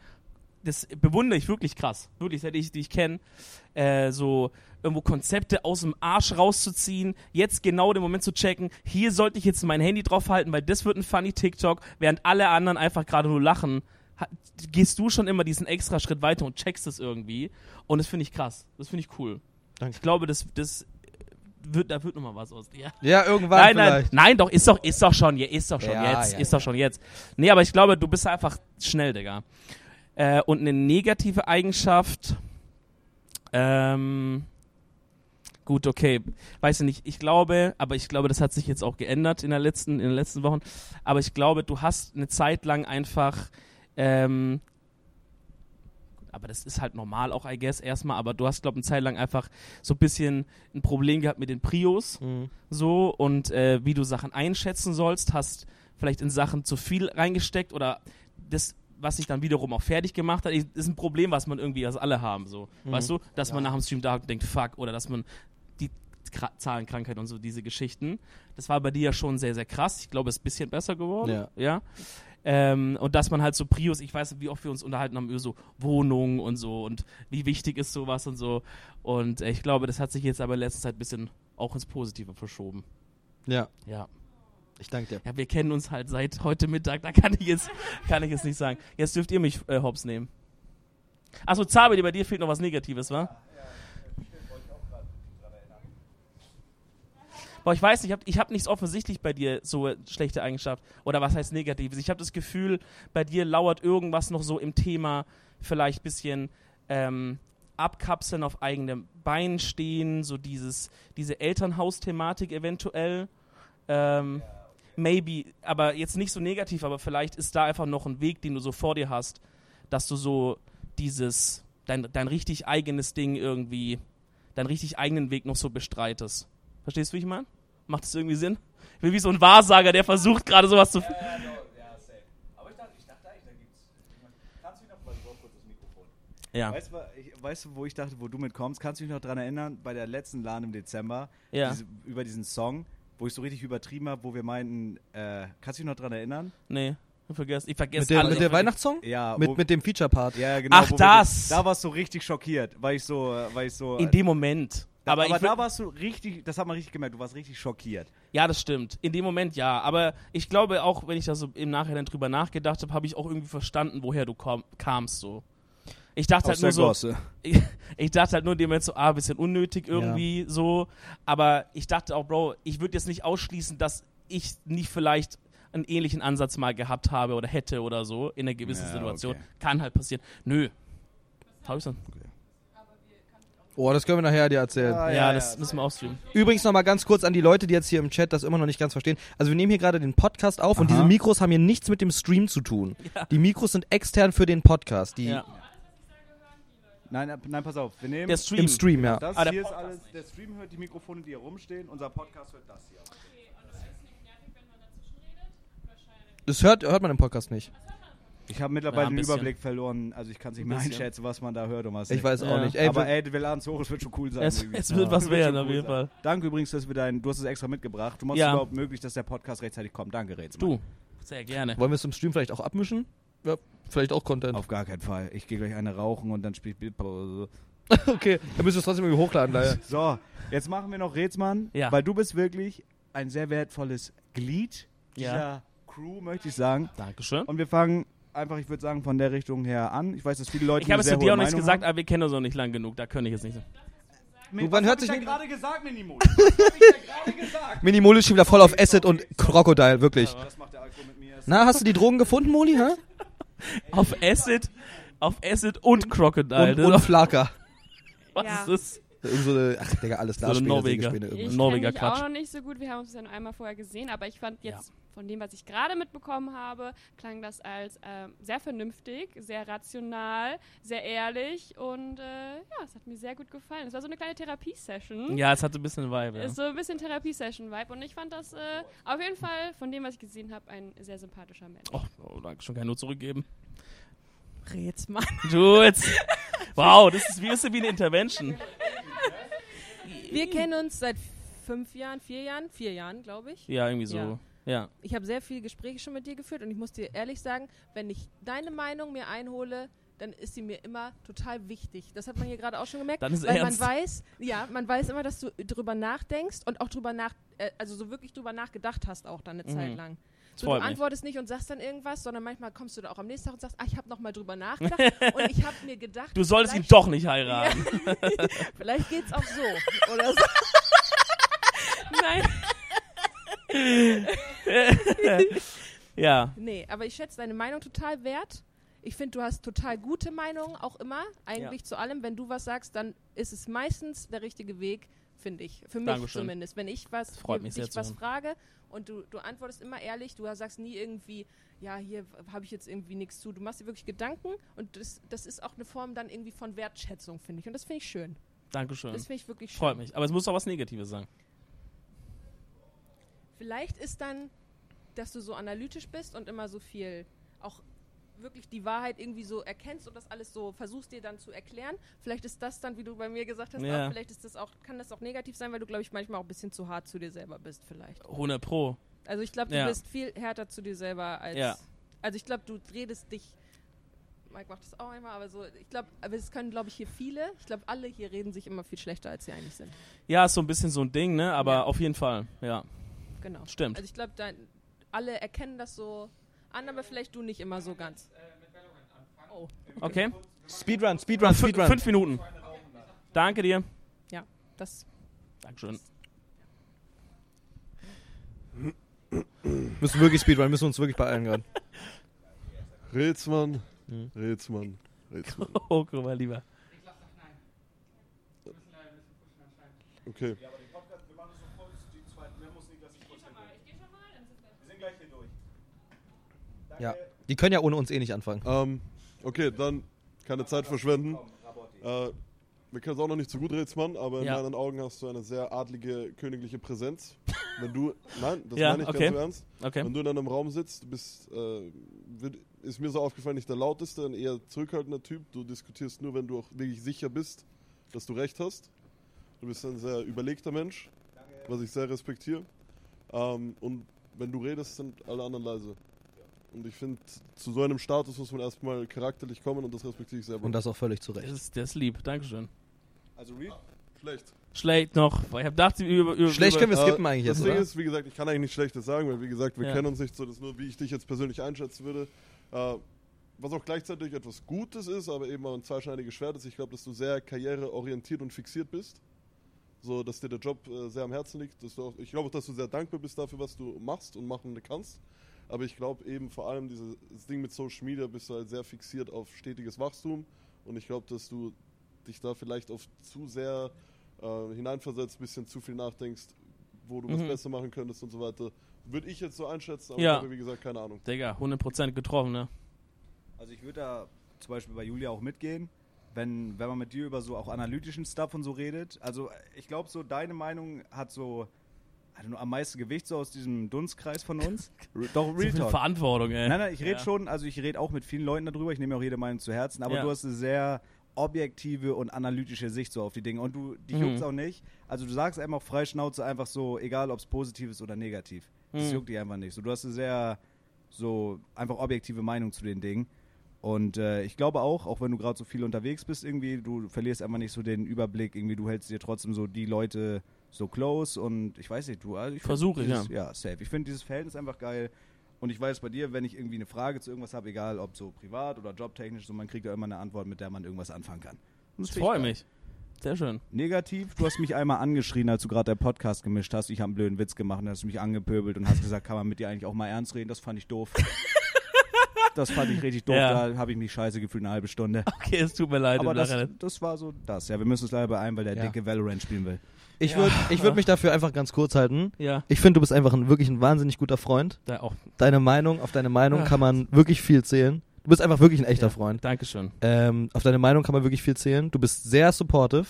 Das bewundere ich wirklich krass. Wirklich, seit ich dich kenne. Äh, so irgendwo Konzepte aus dem Arsch rauszuziehen, jetzt genau den Moment zu checken, hier sollte ich jetzt mein Handy draufhalten, weil das wird ein funny TikTok, während alle anderen einfach gerade nur lachen. Gehst du schon immer diesen extra Schritt weiter und checkst es irgendwie. Und das finde ich krass. Das finde ich cool. Danke. Ich glaube, das, das wird, da wird noch mal was aus dir. Ja, irgendwann Nein, nein, vielleicht. nein, doch, ist doch, ist doch schon, ist doch schon Ja, jetzt, ja, ist doch schon jetzt. Nee, aber ich glaube, du bist einfach schnell, Digga. Äh, und eine negative Eigenschaft, ähm, gut, okay, weiß ich nicht, ich glaube, aber ich glaube, das hat sich jetzt auch geändert in, der letzten, in den letzten Wochen, aber ich glaube, du hast eine Zeit lang einfach, ähm, aber das ist halt normal auch, I guess, erstmal, aber du hast, glaube ich, eine Zeit lang einfach so ein bisschen ein Problem gehabt mit den Prios. Mhm. so. Und äh, wie du Sachen einschätzen sollst, hast vielleicht in Sachen zu viel reingesteckt oder das, was sich dann wiederum auch fertig gemacht hat, ist ein Problem, was man irgendwie, also alle haben, so, Mhm. weißt du, dass man nach dem Stream da denkt, fuck, oder dass man die Kra Zahlenkrankheit und so diese Geschichten, das war bei dir ja schon sehr, sehr krass, ich glaube, es ist ein bisschen besser geworden, Ja. ja, ähm, und dass man halt so Prius, ich weiß wie oft wir uns unterhalten haben über so Wohnungen und so und wie wichtig ist sowas und so. Und äh, ich glaube, das hat sich jetzt aber in letzter Zeit ein bisschen auch ins Positive verschoben. Ja, Ja. ich danke dir. Ja, wir kennen uns halt seit heute Mittag, da kann ich jetzt, kann ich jetzt nicht sagen. Jetzt dürft ihr mich äh, hops nehmen. Achso, Zabe, bei dir fehlt noch was Negatives, wa? Boah, ich weiß nicht, ich habe ich hab nichts offensichtlich bei dir so schlechte Eigenschaft. Oder was heißt Negatives? Ich habe das Gefühl, bei dir lauert irgendwas noch so im Thema, vielleicht ein bisschen ähm, abkapseln, auf eigenem Bein stehen, so dieses, diese Elternhausthematik eventuell. Ähm, maybe, aber jetzt nicht so negativ, aber vielleicht ist da einfach noch ein Weg, den du so vor dir hast, dass du so dieses, dein, dein richtig eigenes Ding irgendwie, deinen richtig eigenen Weg noch so bestreitest. Verstehst du, wie ich meine? Macht das irgendwie Sinn? Ich bin wie so ein Wahrsager, der versucht gerade sowas zu. Ja, Weißt du, ich- weißt du, wo ich dachte, wo du mitkommst? Kannst du dich noch dran erinnern, bei der letzten LAN im Dezember, ja. diese, über diesen Song, wo ich so richtig übertrieben habe, wo wir meinten, äh, kannst du dich noch dran erinnern? Nee, ich vergesse, ich vergesse Mit, dem, alles. mit der Weihnachtssong? Ja, Mit, wo, mit dem Feature-Part. ja genau. Ach, wo wir- das! Da warst du richtig schockiert, weil ich so, weil ich so. In dem Moment. Aber, Aber, ich will, da warst du richtig, das hat man richtig gemerkt, du warst richtig schockiert. ja, das stimmt. In dem Moment ja. Aber ich glaube auch, wenn ich da so im Nachhinein drüber nachgedacht habe, habe ich auch irgendwie verstanden, woher du komm, kamst so. Ich dachte halt nur so, Gosse. ich, ich dachte halt nur in dem Moment so, ah, bisschen unnötig irgendwie so. Aber ich dachte auch, Bro, ich würde jetzt nicht ausschließen, dass ich nicht vielleicht einen ähnlichen Ansatz mal gehabt habe oder hätte oder so in einer gewissen Ja, Situation. okay. Kann halt passieren. Nö. Hab ich dann? Oh, das können wir nachher dir erzählen. Ah, Ja, ja, das ja. müssen wir ausstreamen. Übrigens nochmal ganz kurz an die Leute, die jetzt hier im Chat das immer noch nicht ganz verstehen. Also wir nehmen hier gerade den Podcast auf und Aha. diese Mikros haben hier nichts mit dem Stream zu tun. Ja. Die Mikros sind extern für den Podcast. Die Ja. Nein, äh, nein, pass auf, wir nehmen Der Stream. Im Stream, ja. das Ah, der hier ist alles, der Stream hört die Mikrofone, die hier rumstehen, unser Podcast hört das hier. Das hört, hört man im Podcast nicht. Ich habe mittlerweile Ja, den bisschen. Überblick verloren, also ich kann es nicht mehr einschätzen, was man da hört und was Ich nicht. weiß auch Ja. nicht. Ey, aber wir- ey, wir laden es hoch, es wird schon cool sein. Es, es wird was Wird werden, auf cool jeden sein. Fall. Danke übrigens, dass wir dein, du hast es extra mitgebracht. Du machst Ja. es überhaupt möglich, dass der Podcast rechtzeitig kommt. Danke, Rätsel. Du, sehr gerne. wollen wir es im Stream vielleicht auch abmischen? Ja, vielleicht auch Content. Auf gar keinen Fall. Ich gehe gleich eine rauchen und dann spiele ich Bildpause. okay, dann müssen wir es trotzdem irgendwie hochladen. Leider. So, jetzt machen wir noch Rätsmann, Ja. weil du bist wirklich ein sehr wertvolles Glied dieser Ja. Crew, möchte ich sagen. Dankeschön. Und wir fangen einfach, ich würde sagen, von der Richtung her an. Ich weiß, dass viele Leute Ich habe es zu dir auch nichts Meinung gesagt, haben. aber wir kennen uns noch nicht lang genug. Da könnte ich jetzt nicht. Min- man was hört hab ich sich nicht- gerade gesagt, Minimo? Was hab ich da gerade gesagt? Minimol ist schon wieder voll auf Acid und Crocodile, wirklich. Na, hast du die Drogen gefunden, Moli? Hä? Auf Acid, auf Acid und Crocodile. Und, und Flaker. was Ja. ist das? Irgend so eine, ach, Digga, alles So eine Darspieler, Norweger. Ich Norweger mich Quatsch. auch noch nicht so gut. Wir haben uns ja nur einmal vorher gesehen, aber ich fand jetzt von dem, was ich gerade mitbekommen habe, klang das als ähm, sehr vernünftig, sehr rational, sehr ehrlich und äh, ja, es hat mir sehr gut gefallen. Es war so eine kleine Therapiesession. Ja, es hatte ein bisschen Vibe. Ja. Ist so ein bisschen Therapiesession-Vibe und ich fand das äh, auf jeden Fall von dem, was ich gesehen habe, ein sehr sympathischer Mensch. Oh, oh, danke schon, kann nur zurückgeben. Rätsmann. Du jetzt. Wow, das ist wie, ist wie eine Intervention. Wir kennen uns seit fünf Jahren, vier Jahren, vier Jahren, glaube ich. Ja, irgendwie so. Ja. Ja. Ich habe sehr viele Gespräche schon mit dir geführt und ich muss dir ehrlich sagen, wenn ich deine Meinung mir einhole, dann ist sie mir immer total wichtig. Das hat man hier gerade auch schon gemerkt. Dann ist weil ernst. man weiß, ja, man weiß immer, dass du drüber nachdenkst und auch drüber nach, äh, also so wirklich drüber nachgedacht hast auch dann eine Mhm. Zeit lang. So, du antwortest nicht und sagst dann irgendwas, sondern manchmal kommst du da auch am nächsten Tag und sagst, ah, ich habe noch mal drüber nachgedacht und ich habe mir gedacht, Du solltest ihn doch nicht heiraten. Vielleicht geht's auch so oder so. Nein. Ja. Nee, aber ich schätze deine Meinung total wert. Ich finde, du hast total gute Meinungen auch immer, eigentlich zu allem. Wenn du was sagst, dann ist es meistens der richtige Weg, finde ich. Für mich Dankeschön. zumindest. Wenn ich was, Freut mich dich was hören. frage und du, du antwortest immer ehrlich, du sagst nie irgendwie, ja, hier habe ich jetzt irgendwie nichts zu. Du machst dir wirklich Gedanken und das, das ist auch eine Form dann irgendwie von Wertschätzung, finde ich. Und das finde ich schön. Dankeschön. Das finde ich wirklich schön. Freut mich. Aber es muss auch was Negatives sein. Vielleicht ist dann, dass du so analytisch bist und immer so viel auch wirklich die Wahrheit irgendwie so erkennst und das alles so versuchst dir dann zu erklären. Vielleicht ist das dann, wie du bei mir gesagt hast, Ja. auch, vielleicht ist das auch, kann das auch negativ sein, weil du, glaube ich, manchmal auch ein bisschen zu hart zu dir selber bist, vielleicht. 100 Pro. Also ich glaube, du Ja. bist viel härter zu dir selber als. Ja. Also ich glaube, du redest dich. Mike macht das auch einmal, aber so, ich glaube, aber es können, glaube ich, hier viele. Ich glaube, alle hier reden sich immer viel schlechter, als sie eigentlich sind. Ja, ist so ein bisschen so ein Ding, ne? Aber auf jeden Fall. Ja. Genau. Stimmt. Also ich glaube, alle erkennen das so an, aber vielleicht du nicht immer so ganz. Oh, Okay. Speedrun, Speedrun, Speedrun. Fünf Minuten. Danke dir. das. Dankeschön. Müssen wirklich Speedrun, müssen uns wirklich beeilen gerade. Rätsmann, Mhm. Rätsmann, Rätsmann. Oh, guck mal lieber. Okay. Ja. Die können ja ohne uns eh nicht anfangen. Ähm, okay, dann keine Zeit verschwenden. Äh, wir kennen es auch noch nicht so gut, Rätsmann, aber in Ja. meinen Augen hast du eine sehr adlige, königliche Präsenz. Wenn du, nein, das Ja, meine ich okay. ganz im Ernst. Okay. Wenn du in einem Raum sitzt, du bist, äh, wird, ist mir so aufgefallen, nicht der lauteste, ein eher zurückhaltender Typ. Du diskutierst nur, wenn du auch wirklich sicher bist, dass du recht hast. Du bist ein sehr überlegter Mensch, was ich sehr respektiere. Ähm, und wenn du redest, sind alle anderen leise. Und ich finde, zu so einem Status muss man erstmal charakterlich kommen und das respektiere ich sehr. Und das auch völlig zu Das Recht. ist, der ist lieb. Dankeschön. Also real? schlecht. schlecht noch. Ich hab gedacht, über, über, Schlecht können wir Äh, skippen eigentlich das jetzt, Ding oder? ist, wie gesagt, ich kann eigentlich nichts Schlechtes sagen, weil wie gesagt, wir Ja. kennen uns nicht so, das ist nur, wie ich dich jetzt persönlich einschätzen würde. Äh, was auch gleichzeitig etwas Gutes ist, aber eben auch ein zweischneidiges Schwert ist. Ich glaube, dass du sehr karriereorientiert und fixiert bist. So, dass dir der Job äh, sehr am Herzen liegt. Dass du auch, ich glaube auch, dass du sehr dankbar bist dafür, was du machst und machen kannst. Aber ich glaube eben vor allem dieses Ding mit Social Media bist du halt sehr fixiert auf stetiges Wachstum. Und ich glaube, dass du dich da vielleicht auf zu sehr äh, hineinversetzt, bisschen zu viel nachdenkst, wo du was Mhm. besser machen könntest und so weiter. Würde ich jetzt so einschätzen, aber Ja. ich habe, wie gesagt, keine Ahnung. Digga, 100% getroffen, ne? Also ich würde da zum Beispiel bei Julia auch mitgehen, wenn, wenn man mit dir über so auch analytischen Stuff und so redet. Also ich glaube so, deine Meinung hat so hat nur am meisten Gewicht so aus diesem Dunstkreis von uns. Doch, So Real viel Talk. Verantwortung, ey. Nein, nein, ich rede Ja. schon, also ich rede auch mit vielen Leuten darüber, ich nehme auch jede Meinung zu Herzen, aber Ja. du hast eine sehr objektive und analytische Sicht so auf die Dinge und du, dich Mhm. juckt's auch nicht. Also du sagst einfach frei Schnauze einfach so, egal ob es positiv ist oder negativ. Das Mhm. juckt dich einfach nicht. So, du hast eine sehr, so einfach objektive Meinung zu den Dingen. Und äh, ich glaube auch, auch wenn du gerade so viel unterwegs bist, irgendwie, du verlierst einfach nicht so den Überblick, irgendwie, du hältst dir trotzdem so die Leute so close und ich weiß nicht, du, also ich Versuche ich, dieses- ja. safe. Ich finde dieses Verhältnis einfach geil. Und ich weiß bei dir, wenn ich irgendwie eine Frage zu irgendwas habe, egal ob so privat oder jobtechnisch, so man kriegt ja immer eine Antwort, mit der man irgendwas anfangen kann. Und das Ich freue mich. Sehr schön. Negativ, du hast mich einmal angeschrien, als du gerade der Podcast gemischt hast. Ich habe einen blöden Witz gemacht und hast mich angepöbelt und hast gesagt, kann man mit dir eigentlich auch mal ernst reden? Das fand ich doof. das fand ich richtig doof, Ja. da habe ich mich scheiße gefühlt eine halbe Stunde. Okay, es tut mir leid. Aber im das, Nachhinein. das war so das. Ja, wir müssen uns leider beeilen, weil der Ja. dicke Valorant spielen will. Ich Ja. würde ich würd mich dafür einfach ganz kurz halten. Ja, Ich finde, du bist einfach ein, wirklich ein wahnsinnig guter Freund. da auch. Deine Meinung, auf deine Meinung Ja. kann man wirklich viel zählen. Du bist einfach wirklich ein echter Ja. Freund. Dankeschön. Ähm, auf deine Meinung kann man wirklich viel zählen. Du bist sehr supportive.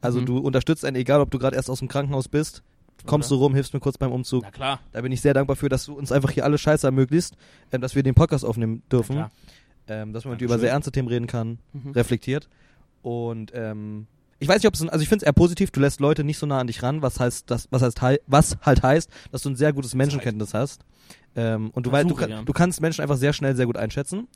Also Mhm. du unterstützt einen, egal ob du gerade erst aus dem Krankenhaus bist, kommst Oder? du rum, hilfst mir kurz beim Umzug. Na klar. Da bin ich sehr dankbar für, dass du uns einfach hier alle Scheiße ermöglicht, ähm, dass wir den Podcast aufnehmen dürfen. Ähm, dass man mit dir über sehr ernste Themen reden kann, Mhm. reflektiert. Und ähm, ich weiß nicht, ob es, ein- also ich finde es eher positiv, du lässt Leute nicht so nah an dich ran, was heißt, das, was heißt, hei- was halt heißt, dass du ein sehr gutes Menschenkenntnis hast. Ähm, und du, weißt, du, ja. du kannst Menschen einfach sehr schnell sehr gut einschätzen.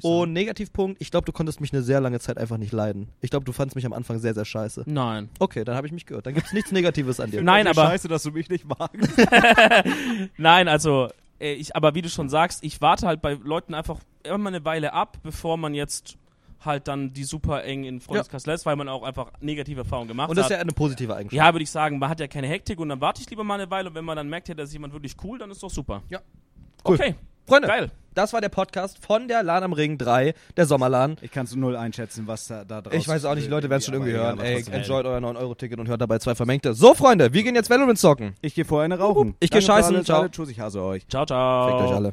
Und Negativpunkt, ich glaube, du konntest mich eine sehr lange Zeit einfach nicht leiden. Ich glaube, du fandst mich am Anfang sehr, sehr scheiße. Nein. Okay, dann habe ich mich gehört. Dann gibt's nichts Negatives an dir. Nein, aber- Scheiße, dass du mich nicht magst. Nein, also, äh, ich, aber wie du schon sagst, ich warte halt bei Leuten einfach immer eine Weile ab, bevor man jetzt halt dann die super eng in Freundeskreis lässt, weil man auch einfach negative Erfahrungen gemacht Und das ist hat. ja eine positive Eigenschaft. ja, würde ich sagen, man hat ja keine Hektik und dann warte ich lieber mal eine Weile und wenn man dann merkt, ja, da ist jemand wirklich cool, dann ist doch super. Ja. Cool. Okay, Freunde, geil. das war der Podcast von der Lahn am Ring 3, der Sommerladen. Ich kann es null einschätzen, was da, da draus Ich weiß auch nicht, die Leute werden es schon irgendwie hören. Ey, enjoyt euer 9-Euro-Ticket und hört dabei zwei Vermengte. So, Freunde, wir gehen jetzt Valorant zocken. Ich gehe vorher eine rauchen. Ich geh Danke für scheißen, ciao. alle. Tschüss, ich hasse euch. Ciao, ciao. Fickt euch alle.